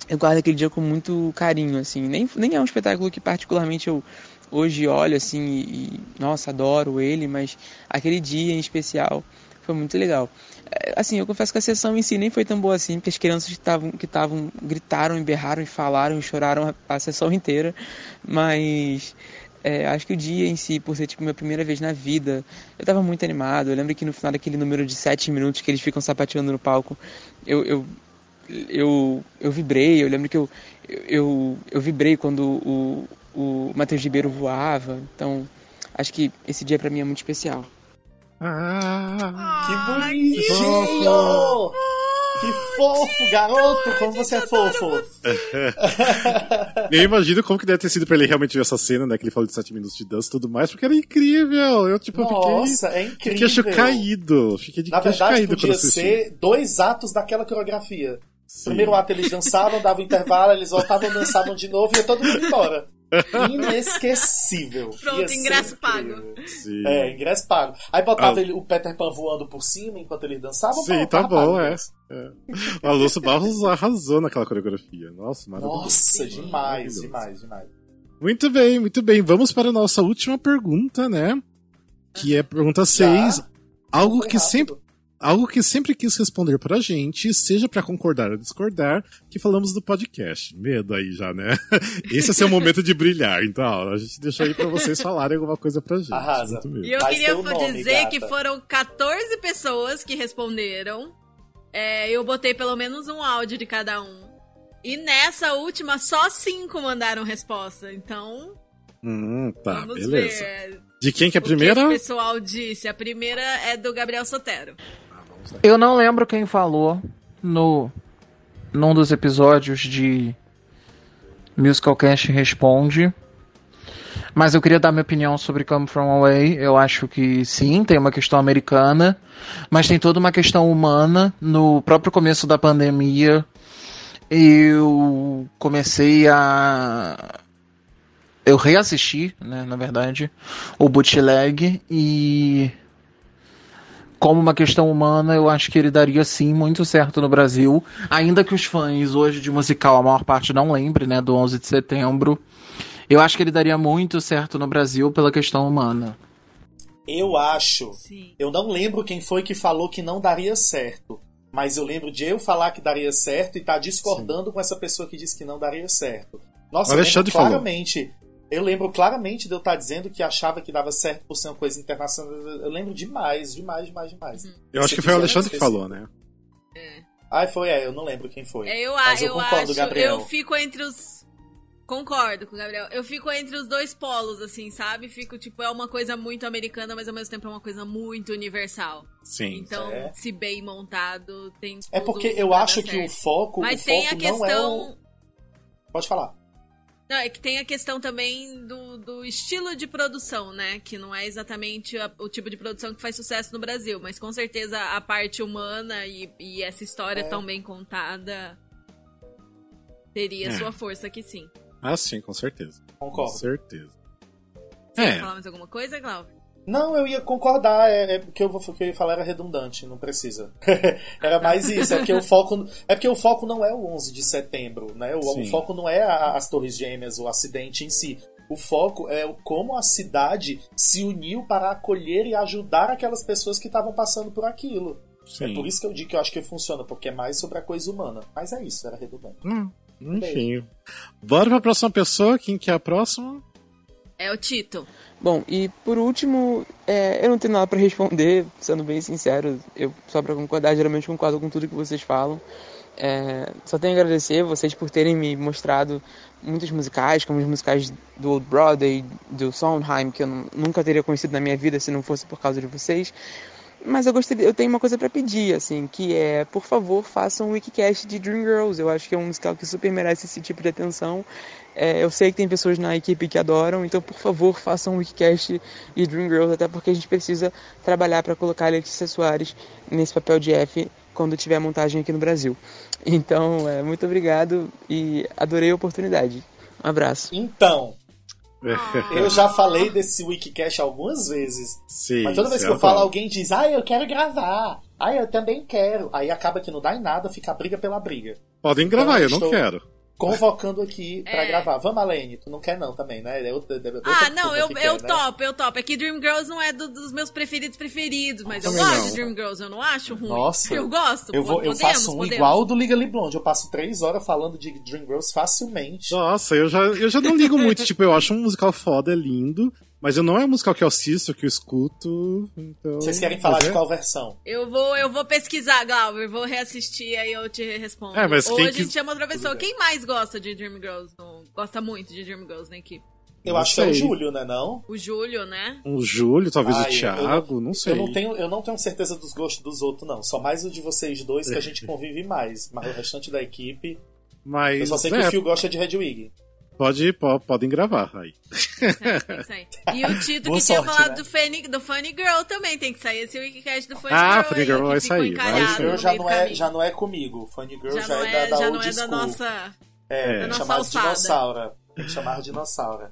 eu guardo aquele dia com muito carinho, assim. Nem, nem é um espetáculo que particularmente eu hoje olho, assim, e, e nossa, adoro ele, mas aquele dia em especial foi muito legal. É, assim, eu confesso que a sessão em si nem foi tão boa assim, porque as crianças que estavam que gritaram, berraram e falaram e choraram a, a sessão inteira, mas é, acho que o dia em si, por ser tipo minha primeira vez na vida, eu tava muito animado. Eu lembro que no final daquele número de sete minutos que eles ficam sapateando no palco, eu, eu, eu, eu vibrei. Eu lembro que eu, eu, eu vibrei quando o, o Matheus Ribeiro voava. Então, acho que esse dia para mim é muito especial. Ah, que bonitinho! Que fofo, garoto! Como você é fofo! eu imagino como que deve ter sido pra ele realmente ver essa cena, né? Que ele falou de 7 minutos de dança e tudo mais, porque era incrível! Eu, tipo, Nossa, fiquei. é incrível! Fiquei acho caído. Fiquei de Na verdade, caído podia ser dois atos daquela coreografia. Primeiro ato eles dançavam, dava um intervalo, eles voltavam, dançavam de novo e ia todo mundo embora. Inesquecível. Pronto, ingresso pago. Sim. É, ingresso pago. Aí botava Ah. ele- o Peter Pan voando por cima enquanto eles dançavam. Sim, tá bom, pago. é. é. O Alonso Barros arrasou naquela coreografia. Nossa, maravilhoso. Nossa, demais, demais, demais. Muito bem, muito bem. Vamos para a nossa última pergunta, né? Que é a pergunta 6. Algo que sempre. Algo que sempre quis responder pra gente, seja pra concordar ou discordar, que falamos do podcast. Medo aí já, né? Esse é seu momento de brilhar. Então, a gente deixou aí pra vocês falarem alguma coisa pra gente. Arrasa. E eu Mas queria nome, dizer gata. que foram 14 pessoas que responderam. É, eu botei pelo menos um áudio de cada um. E nessa última, só cinco mandaram resposta. Então, Hum, tá, vamos beleza. ver. De quem que é a o que primeira? esse pessoal disse. A primeira é do Gabriel Sotero. Eu não lembro quem falou no num dos episódios de Musical Cast Responde. Mas eu queria dar minha opinião sobre Come From Away. Eu acho que sim, tem uma questão americana, mas tem toda uma questão humana. No próprio começo da pandemia, eu comecei a. Eu reassisti, né, na verdade, o bootleg e como uma questão humana, eu acho que ele daria sim muito certo no Brasil. Ainda que os fãs hoje de musical, a maior parte não lembre, né, do 11 de setembro. Eu acho que ele daria muito certo no Brasil pela questão humana. Eu acho. Eu não lembro quem foi que falou que não daria certo. Mas eu lembro de eu falar que daria certo e tá discordando com essa pessoa que disse que não daria certo. Nossa, O eu lembro Alexandre falou. Eu lembro claramente de eu estar dizendo que achava que dava certo por ser uma coisa internacional. Eu lembro demais, demais, demais, demais. Eu acho que foi o Alexandre que falou, né? Ai, foi, é, eu não lembro quem foi. É, eu, Mas eu, eu concordo, acho, Gabriel. eu fico entre os. Concordo com o Gabriel. Eu fico entre os dois polos, assim, sabe? Fico, tipo, é uma coisa muito americana, mas ao mesmo tempo é uma coisa muito universal. Sim. Então, É. se bem montado, tem. É porque eu acho que o foco, Mas o tem foco a não é questão. o. Pode falar. Não, é que tem a questão também do, do estilo de produção, né? Que não é exatamente a- o tipo de produção que faz sucesso no Brasil, mas com certeza a parte humana e, e essa história É. tão bem contada teria É. sua força aqui sim. Ah, sim, com certeza. Concordo. Com certeza. Você É. quer falar mais alguma coisa, Glauber? Não, eu ia concordar, é, é porque eu, vou- o que eu ia falar era redundante, não precisa. era mais isso, é porque o foco, é porque o foco não é o 11 de setembro, né? O, o foco não é a- as Torres Gêmeas, o acidente em si. O foco é como a cidade se uniu para acolher e ajudar aquelas pessoas que estavam passando por aquilo. Sim. É por isso que eu digo que eu acho que funciona, porque é mais sobre a coisa humana. Mas é isso, era redundante. Hum, enfim. Bora pra próxima pessoa. Quem que é a próxima? É o Tito. Bom, e por último, é, eu não tenho nada pra responder, sendo bem sincero, eu só pra concordar, geralmente concordo com tudo que vocês falam, É, só tenho a agradecer vocês por terem me mostrado muitos musicais, como os musicais do Old Broadway, do Sondheim, que eu nunca teria conhecido na minha vida se não fosse por causa de vocês. Mas eu gostaria, eu tenho uma coisa para pedir, assim, que é, por favor, façam um Wikicast de Dreamgirls. Eu acho que é um musical que super merece esse tipo de atenção. É, eu sei que tem pessoas na equipe que adoram, então, por favor, façam um Wikicast de Dreamgirls, até porque a gente precisa trabalhar para colocar a Letícia Soares nesse papel de F quando tiver montagem aqui no Brasil. Então, é, muito obrigado e adorei a oportunidade. Um abraço. Então, eu já falei desse Wikicast algumas vezes. Sim, mas toda vez que eu falo, alguém diz, ah, eu quero gravar. Ah, eu também quero. Aí acaba que não dá em nada, fica a briga pela briga. Podem gravar, Então, eu não estou quero. Convocando aqui pra É. gravar. Vamos, Alene, tu não quer não também, né? Eu, eu, eu, Ah, eu- não, eu eu, eu quero, né? topo, eu topo. É que Dreamgirls não é do- dos meus preferidos preferidos, mas eu Também gosto não. de Dreamgirls, eu não acho ruim. Nossa. Eu gosto. Eu, vou, eu podemos, faço um podemos. igual do Liga Blonde. Eu passo três horas falando de Dreamgirls facilmente. Nossa, eu já, eu já não ligo muito. tipo, eu acho um musical foda, é lindo. Mas eu não é um musical que eu assisto, que eu escuto. Então... Vocês querem falar mas de é- qual versão? Eu vou, eu vou pesquisar, Glauber, vou reassistir, aí eu te respondo. É, mas Ou quem a gente quis- chama outra pessoa. Quem mais gosta de Dreamgirls? no- Gosta muito de Dreamgirls na equipe? Eu Não acho que é o sei. Júlio, né? Não? O Júlio, né? O Júlio, talvez Ai, o eu- Thiago, não sei. Eu não, tenho, eu não tenho certeza dos gostos dos outros, não. Só mais o de vocês dois que a gente convive mais. Mas o restante da equipe. Mas, eu só sei que é, o Phil gosta de Redwig. Pode, po- podem gravar aí. Tem que sair. E o Tito Boa que tinha sorte, falado né? do, Funny, do Funny Girl também, tem que sair esse Wikicast do Funny Ah, Girl. Funny aí, Girl vai sair, no Girl já não, é, já não é comigo. Funny Girl Já já, é, é, da, da já old não é da school. nossa... É, da nossa chamar de dinossauro. Tem que chamar de dinossauro.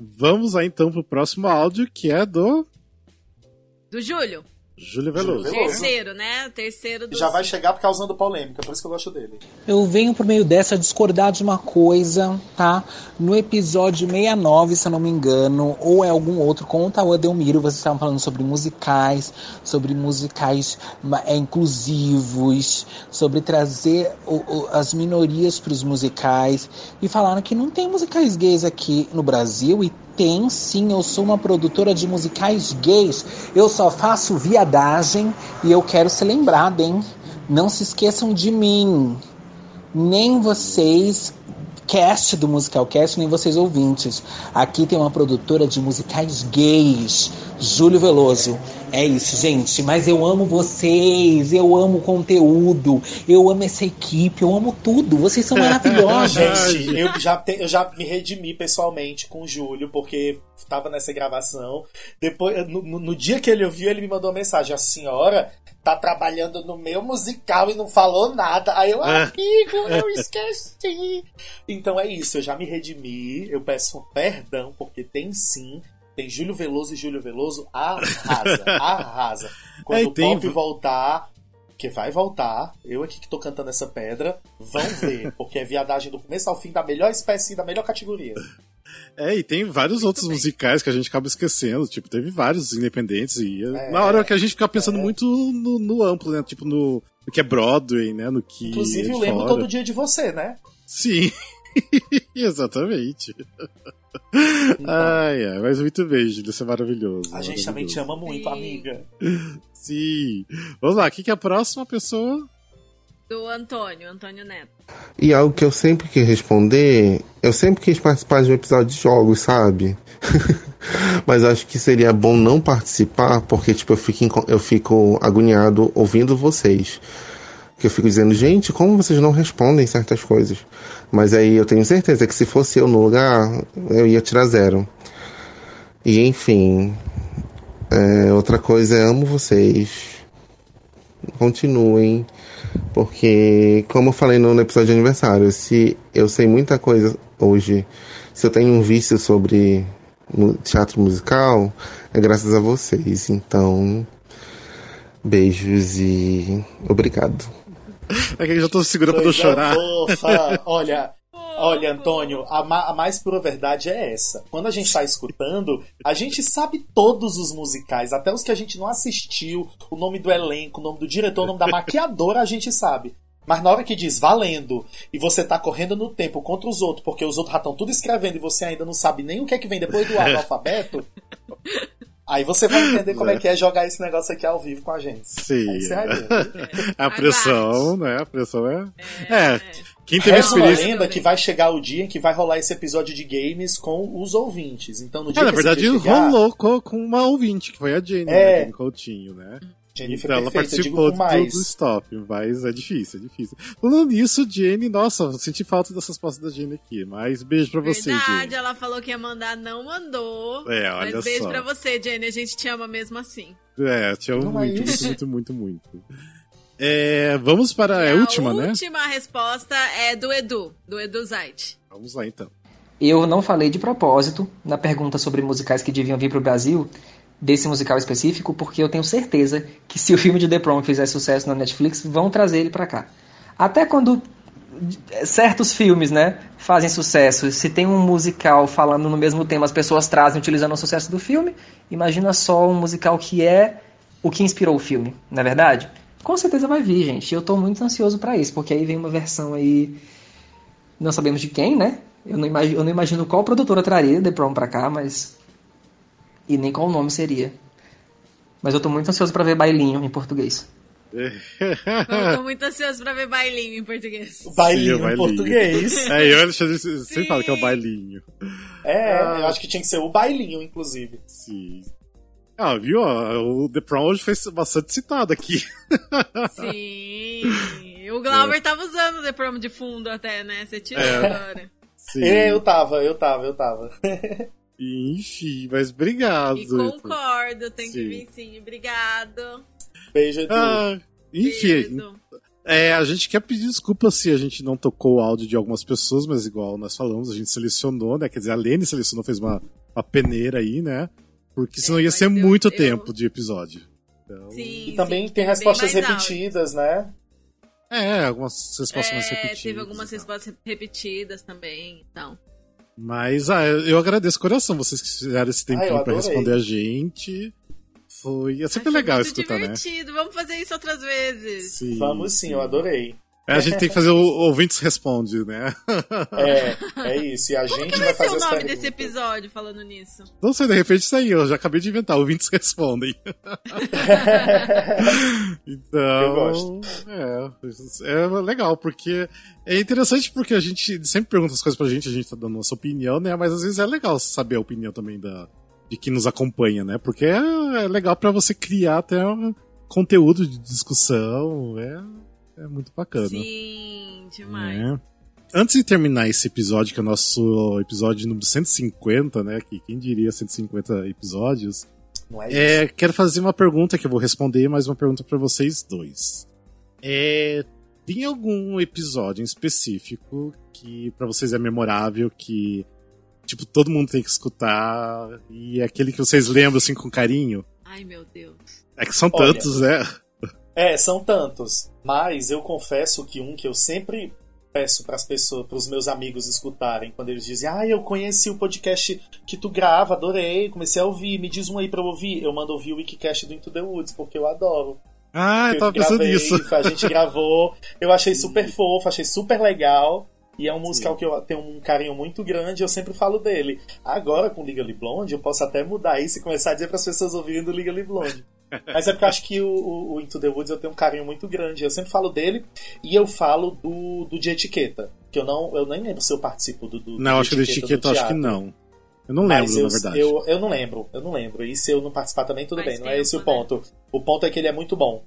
Vamos lá então pro próximo áudio, que é do Do Júlio. Júlio Veloso. Veloso. Terceiro, né? Terceiro do... Já vai chegar causando polêmica, por isso que eu gosto dele. Eu venho por meio dessa discordar de uma coisa, tá? No episódio 69, se eu não me engano, ou é algum outro, com o Tauan Delmiro, vocês estavam falando sobre musicais, sobre musicais é, inclusivos, sobre trazer o- o- as minorias para os musicais, e falaram que não tem musicais gays aqui no Brasil, e tem sim, eu sou uma produtora de musicais gays, eu só faço viadagem e eu quero ser lembrada, hein? Não se esqueçam de mim. Nem vocês, cast do Musical Cast, nem vocês ouvintes. Aqui tem uma produtora de musicais gays, Júlio Veloso. É isso, gente. Mas eu amo vocês, eu amo o conteúdo, eu amo essa equipe, eu amo tudo. Vocês são maravilhosos. Eu já, te- eu já me redimi pessoalmente com o Júlio, porque tava nessa gravação. Depois, no- no dia que ele ouviu, ele me mandou uma mensagem: A senhora tá trabalhando no meu musical e não falou nada. Aí eu, Ah. amigo, eu esqueci. Então é isso, eu já me redimi. Eu peço perdão, porque tem sim. Tem Júlio Veloso e Júlio Veloso arrasa, arrasa. Quando É, o tem- pop voltar, que vai voltar, eu aqui que tô cantando essa pedra, vão ver, porque é viadagem do começo ao fim da melhor espécie, da melhor categoria. É, e tem vários outros musicais que a gente acaba esquecendo. Tipo, teve vários independentes. E na hora que a gente fica pensando muito no, no amplo, né? Tipo, no, no que é Broadway, né? No que. Inclusive, é eu lembro fora. todo dia de você, né? Sim. Exatamente. Ai, ai, mas muito bem, Júlio, isso é maravilhoso. A gente também te ama muito, amiga. Sim. Vamos lá, o que, que é a próxima pessoa? Do Antônio, Antônio Neto. E algo que eu sempre quis responder, eu sempre quis participar de um episódio de jogos, sabe? Mas acho que seria bom não participar, porque tipo, eu fico, eu fico agoniado ouvindo vocês. Que eu fico dizendo, gente, como vocês não respondem certas coisas? Mas aí eu tenho certeza que se fosse eu no lugar, eu ia tirar zero. E enfim. é, outra coisa é amo vocês. Continuem. Porque, como eu falei no, episódio de aniversário, se eu sei muita coisa hoje, se eu tenho um vício sobre teatro musical, é graças a vocês. Então, beijos e obrigado. É que eu já tô segurando pra não chorar. fofa. Olha, olha, Antônio, a, ma- a mais pura verdade é essa. Quando a gente tá escutando, a gente sabe todos os musicais, até os que a gente não assistiu, o nome do elenco, o nome do diretor, o nome da maquiadora, a gente sabe. Mas na hora que diz valendo e você tá correndo no tempo contra os outros, porque os outros já estão tudo escrevendo e você ainda não sabe nem o que é que vem depois do A do alfabeto, Aí você vai entender como é que é jogar esse negócio aqui ao vivo com a gente. Sim. Ver. A pressão, né? A pressão é. É. Quem teve Reza uma experiência. lenda que vai chegar o dia em que vai rolar esse episódio de games com os ouvintes. Então, no dia É, na verdade, dia chegar, rolou com, com uma ouvinte, que foi a Jenny, É. né? Jenny Coutinho, né? Jennifer então ela perfeita, digo participou do, do stop, mas é difícil, é difícil. Falando nisso, Jenny, nossa, eu senti falta dessas postas da Jenny aqui, mas beijo pra você, Verdade, Jenny. ela falou que ia mandar, não mandou. É, olha Mas beijo só. pra você, Jenny. A gente te ama mesmo assim. É, te amo Não é muito, isso? muito, muito, muito, muito. É, vamos para a última, a né? última resposta é do Edu, do Edu Zait. Vamos lá então. Eu não falei de propósito na pergunta sobre musicais que deviam vir pro Brasil, desse musical específico, porque eu tenho certeza que se o filme de The Prom fizer sucesso na Netflix, vão trazer ele pra cá. Até quando certos filmes, né, fazem sucesso, se tem um musical falando no mesmo tema, as pessoas trazem utilizando o sucesso do filme, imagina só um musical que é o que inspirou o filme, não é verdade? Com certeza vai vir, gente. Eu tô muito ansioso pra isso, porque aí vem uma versão aí não sabemos de quem, né? Eu não imagino, eu não imagino qual produtora traria The Prom pra cá, mas. E nem qual nome seria. Mas eu tô muito ansioso pra ver Bailinho em português. Eu tô muito ansioso pra ver bailinho em português. Bailinho Sim, o em português. É, eu e o Alexandre sempre fala que é o bailinho. É, Ah. eu acho que tinha que ser o bailinho, inclusive. Sim. Ah, viu? ó, O The Prom hoje foi bastante citado aqui. Sim. O Glauber tava usando The Prom de fundo até, né? Você tirou É. agora. Sim. É, eu tava, eu tava, eu tava. Enfim, mas obrigado. E concordo, tem que Sim. vir sim. Obrigado. Beijo, Edu. Ah, enfim, é, a gente quer pedir desculpa se a gente não tocou o áudio de algumas pessoas, mas igual nós falamos, a gente selecionou, né? Quer dizer, a Lene selecionou, fez uma, uma peneira aí, né? Porque senão ia ser muito tempo de episódio. Então, e também tem bem respostas mais repetidas, né? É, algumas respostas mais É, repetidas. teve algumas respostas repetidas também, então. Mas ah, eu eu agradeço o coração vocês que fizeram esse Ah, eu tempinho pra adorei. responder a gente. Foi. É sempre legal Muito escutar, né? divertido, vamos fazer isso outras vezes. Sim, Vamos sim, eu adorei. É, a gente tem que fazer o ouvintes responde, né? É, é isso. E a Como gente que vai vai ser fazer o as nome desse episódio falando nisso? Não sei, de repente saiu, eu já acabei de inventar, ouvintes respondem. então. Eu gosto. É, é legal, porque é interessante porque a gente sempre pergunta as coisas pra gente, a gente tá dando nossa opinião, né? Mas às vezes é legal saber a opinião também da, de quem nos acompanha, né? Porque é, é legal pra você criar até um conteúdo de discussão, é, é muito bacana. Sim, demais. né? Antes de terminar esse episódio, que é o nosso episódio número 150, né? Que quem diria 150 episódios. Não é É, isso. quero fazer uma pergunta que eu vou responder, mais uma pergunta pra vocês dois. É, tem algum episódio em específico que pra vocês é memorável, que tipo todo mundo tem que escutar e é aquele que vocês lembram assim com carinho? Ai, meu Deus. É que são Olha, tantos, né? É, são tantos. Mas eu confesso que um que eu sempre peço para as pessoas, para os meus amigos escutarem, quando eles dizem: "Ah, eu conheci o podcast que tu grava, adorei, comecei a ouvir, me diz um aí para eu ouvir". Eu mando ouvir o Wikicast do Into the Woods, porque eu adoro. Ah, eu tava pensando gravei, nisso. A gente gravou, eu achei super fofo, achei super legal. E é um musical que eu tenho um carinho muito grande, eu sempre falo dele. Agora com Legally Blonde, eu posso até mudar isso e começar a dizer para as pessoas ouvirem do Legally Blonde. Mas é porque eu acho que o, o- o Into the Woods eu tenho um carinho muito grande. Eu sempre falo dele e eu falo do, do de etiqueta. Que eu não. Eu nem lembro se eu participo do. do Não, de acho que do etiqueta eu acho que não. Eu não Mas lembro, eu, na verdade. Eu, eu não lembro, eu não lembro. E se eu não participar também, tudo Faz bem. Não é esse o né? ponto. O ponto é que ele é muito bom.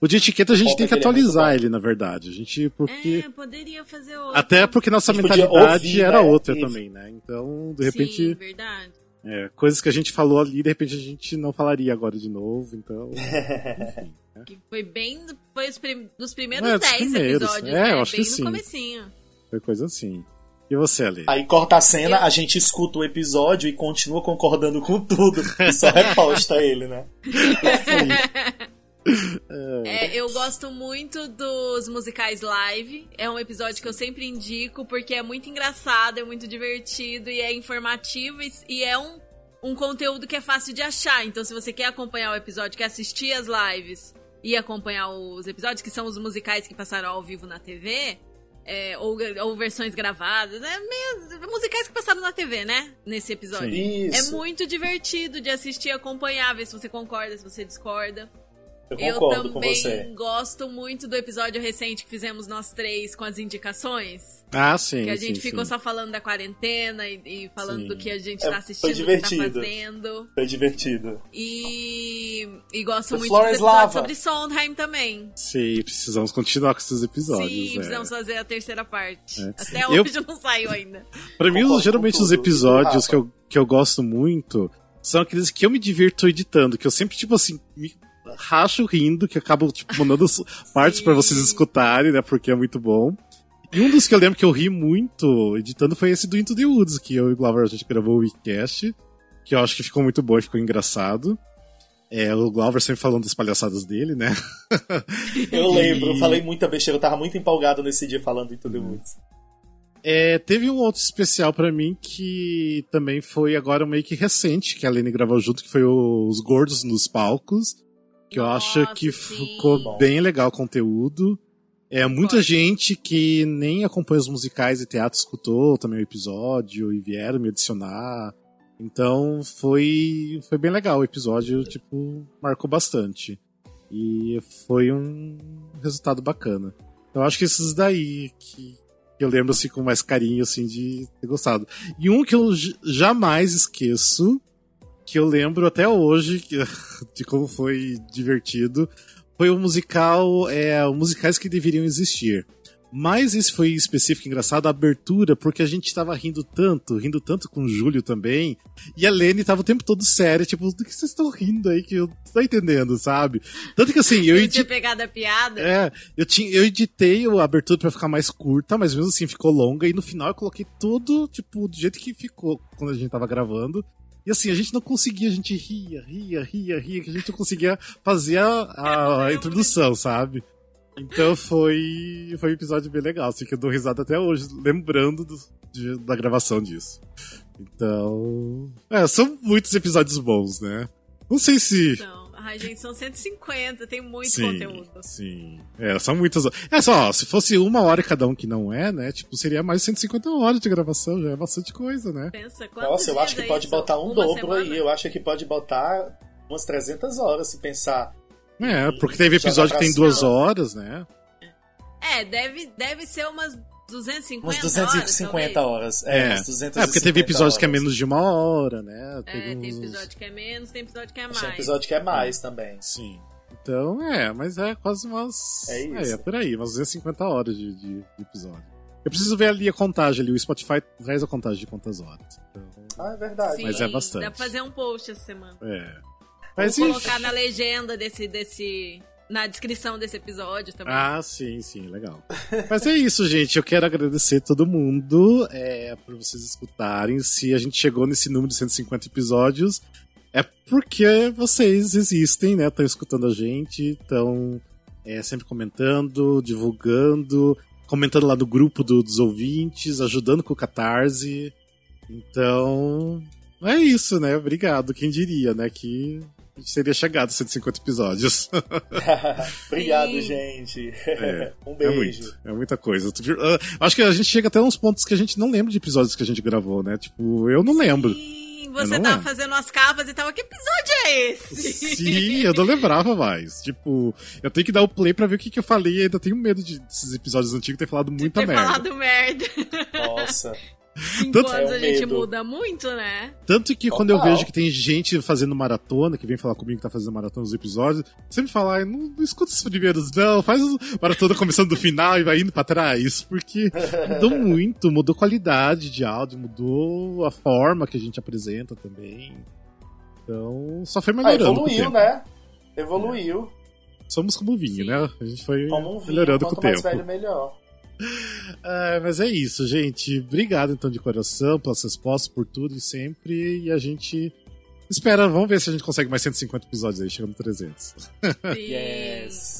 O de etiqueta a gente Ponto tem que é que ele é atualizar bom. ele, na verdade. A gente, porque. É, poderia fazer outro. Até porque nossa mentalidade ouvir, era né? outra E- também, né? Então, de Sim, repente, verdade. É, coisas que a gente falou ali, de repente a gente não falaria agora de novo, então. enfim, né? Que foi bem. Foi prim- dos primeiros É, dos 10 primeiros. episódios, É, né? eu acho bem que no sim. comecinho. Foi coisa assim. E você, Ale? Aí corta a cena, a gente escuta o episódio e continua concordando com tudo. E só reposta ele, né? É, eu gosto muito dos musicais live. É um episódio que eu sempre indico porque é muito engraçado, é muito divertido e é informativo e, e é um, um conteúdo que é fácil de achar. Então, se você quer acompanhar o episódio, quer assistir as lives e acompanhar os episódios, que são os musicais que passaram ao vivo na TV, é, ou, ou versões gravadas. É meio, musicais que passaram na TV, né? Nesse episódio. Sim. É muito divertido de assistir e acompanhar, ver se você concorda, se você discorda. Eu com também você. gosto muito do episódio recente que fizemos nós três com as indicações. Ah, sim. que a sim, gente ficou sim. só falando da quarentena e, e falando Sim. do que a gente É, tá foi assistindo, do que tá fazendo. Foi divertido. E, e gosto The muito Floor dos is episódios Lava. sobre Sondheim também. Sim, precisamos continuar com esses episódios. Sim, é. precisamos fazer a terceira parte. É. Até Eu- hoje não saiu ainda. Pra mim, Concordo geralmente os episódios que eu, que eu gosto muito são aqueles que eu me divirto editando, que eu sempre, tipo assim, me racho rindo, que eu acabo, tipo, mandando partes pra vocês escutarem, né, porque é muito bom. E um dos que eu lembro que eu ri muito editando foi esse do Into the Woods, que eu e o Glover a gente gravou o Weekcast, que eu acho que ficou muito bom e ficou engraçado. É, o Glover sempre falando das palhaçadas dele, né? Eu lembro, eu falei muita besteira, eu tava muito empolgado nesse dia falando em The Woods. É, teve um outro especial pra mim que também foi agora meio que recente, que a Lene gravou junto, que foi o- os Gordos nos Palcos. Que eu acho que ficou Bom. bem legal o conteúdo. É, muita gente que nem acompanha os musicais e teatro escutou também o episódio e vieram me adicionar. Então foi, foi bem legal o episódio, tipo, marcou bastante. E foi um resultado bacana. Eu acho que esses daí que, que eu lembro assim com mais carinho assim de ter gostado. E um que eu jamais esqueço, que eu lembro até hoje de como foi divertido, foi o musical, é, os musicais que deveriam existir. Mas esse foi específico, engraçado, a abertura, porque a gente tava rindo tanto, rindo tanto com o Júlio também, e a Lene tava o tempo todo séria, tipo, do que vocês estão rindo aí que eu não tô entendendo, sabe? Tanto que assim, eu Eu edi- tinha pegado a piada. é, eu, tinha, eu editei a abertura pra ficar mais curta, mas mesmo assim ficou longa. E no final eu coloquei tudo, tipo, do jeito que ficou quando a gente tava gravando. E assim, a gente não conseguia, a gente ria, ria, ria, ria, que a gente não conseguia fazer a, a introdução, sabe? Então foi, foi um episódio bem legal, assim, que eu dou risada até hoje, lembrando do- de- da gravação disso. Então. É, são muitos episódios bons, né? Não sei se. Não. Ai, gente, são 150, tem muito Sim, conteúdo. Sim. É, são muitas. É só, se fosse uma hora cada um que não é, né? Tipo, seria mais 150 horas de gravação, já é bastante coisa, né? Pensa, Nossa, eu acho que é pode isso? botar um Uma dobro semana? aí. Eu acho que pode botar umas 300 horas se pensar. É, porque teve episódio que tem duas horas, né? É, deve, deve ser umas 250 Umas 250 horas. horas. É, umas 250 É, porque teve episódios que é horas. menos de uma hora, né? É, Teve tem uns- episódio que é menos, tem episódio que é mais. Tem episódio que é mais também. Sim. Então, é, mas é quase umas. É isso. É, por aí, umas 250 horas de, de, de episódio. Eu preciso ver ali a contagem ali, o Spotify traz a contagem de quantas horas. Então, Ah, é verdade. Mas é bastante. Dá pra fazer um post essa semana. é. Vou Mas colocar na legenda desse, desse. Na descrição desse episódio também. Ah, sim, sim, legal. Mas é isso, gente. Eu quero agradecer todo mundo é, por vocês escutarem. Se a gente chegou nesse número de 150 episódios, é porque vocês existem, né? Estão escutando a gente, estão é, sempre comentando, divulgando, comentando lá no grupo do- dos ouvintes, ajudando com o Catarse. Então, é isso, né? Obrigado. Quem diria, né? Que a gente teria chegado a 150 episódios. Obrigado, Sim. gente. É, um É, beijo. muito, é muita coisa. Ah, Acho que a gente chega até uns pontos que a gente não lembra de episódios que a gente gravou, né? Tipo, eu não lembro. Sim, Eu você tava lembro. fazendo as capas e tava, que episódio é esse? Sim, eu não lembrava mais. Tipo, eu tenho que dar o play pra ver o que, que eu falei e ainda tenho medo de, desses episódios antigos ter falado muita Ter merda. falado merda. Nossa. Cinco Tanto- anos É um a gente medo. muda muito, né? Tanto que quando eu Total. vejo que tem gente fazendo maratona, que vem falar comigo que tá fazendo maratona dos episódios, sempre fala, "Ai, não, não escuta os primeiros, não, faz o maratona começando do final e vai indo pra trás, porque mudou muito, mudou qualidade de áudio, mudou a forma que a gente apresenta também. Então, só foi Ah, melhorando. com o evoluiu, tempo. né? Evoluiu. Somos como vinho, né? A gente foi um vinho, melhorando com o quanto mais tempo. velho, melhor. É, mas é isso, gente. Obrigado então de coração pelas respostas, por tudo e sempre. E a gente espera, vamos ver se a gente consegue mais 150 episódios aí, chegando a 300. Yes.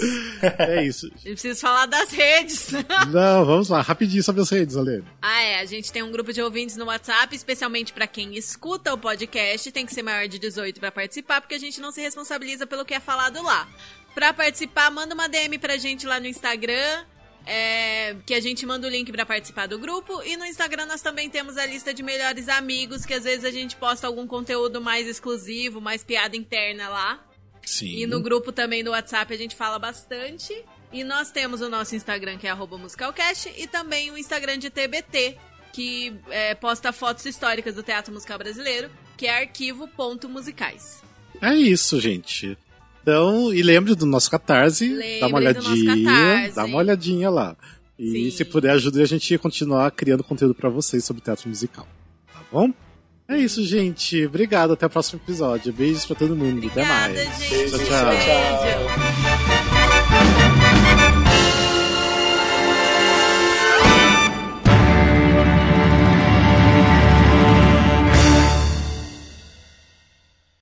é isso. Eu preciso falar das redes. Não, vamos lá, rapidinho sobre as redes, Alene. Ah, é. A gente tem um grupo de ouvintes no WhatsApp, especialmente pra quem escuta o podcast. Tem que ser maior de 18 pra participar, porque a gente não se responsabiliza pelo que é falado lá. Pra participar, manda uma DM pra gente lá no Instagram. É, que a gente manda o link para participar do grupo. E no Instagram nós também temos a lista de melhores amigos, que às vezes a gente posta algum conteúdo mais exclusivo, mais piada interna lá. Sim. E no grupo também do WhatsApp a gente fala bastante. E nós temos o nosso Instagram, que é arroba musicalcast, e também o Instagram de TBT, que é, posta fotos históricas do teatro musical brasileiro, que é arquivo.musicais. É isso, gente. Então, e lembre do nosso Catarse, Lembre dá uma olhadinha, Catarse. dá uma olhadinha lá. E se puder ajuda a gente a continuar criando conteúdo pra vocês sobre teatro musical, tá bom? É isso, gente. Obrigado, até o próximo episódio. Beijos pra todo mundo. até mais. gente. Tchau, tchau. Beijo.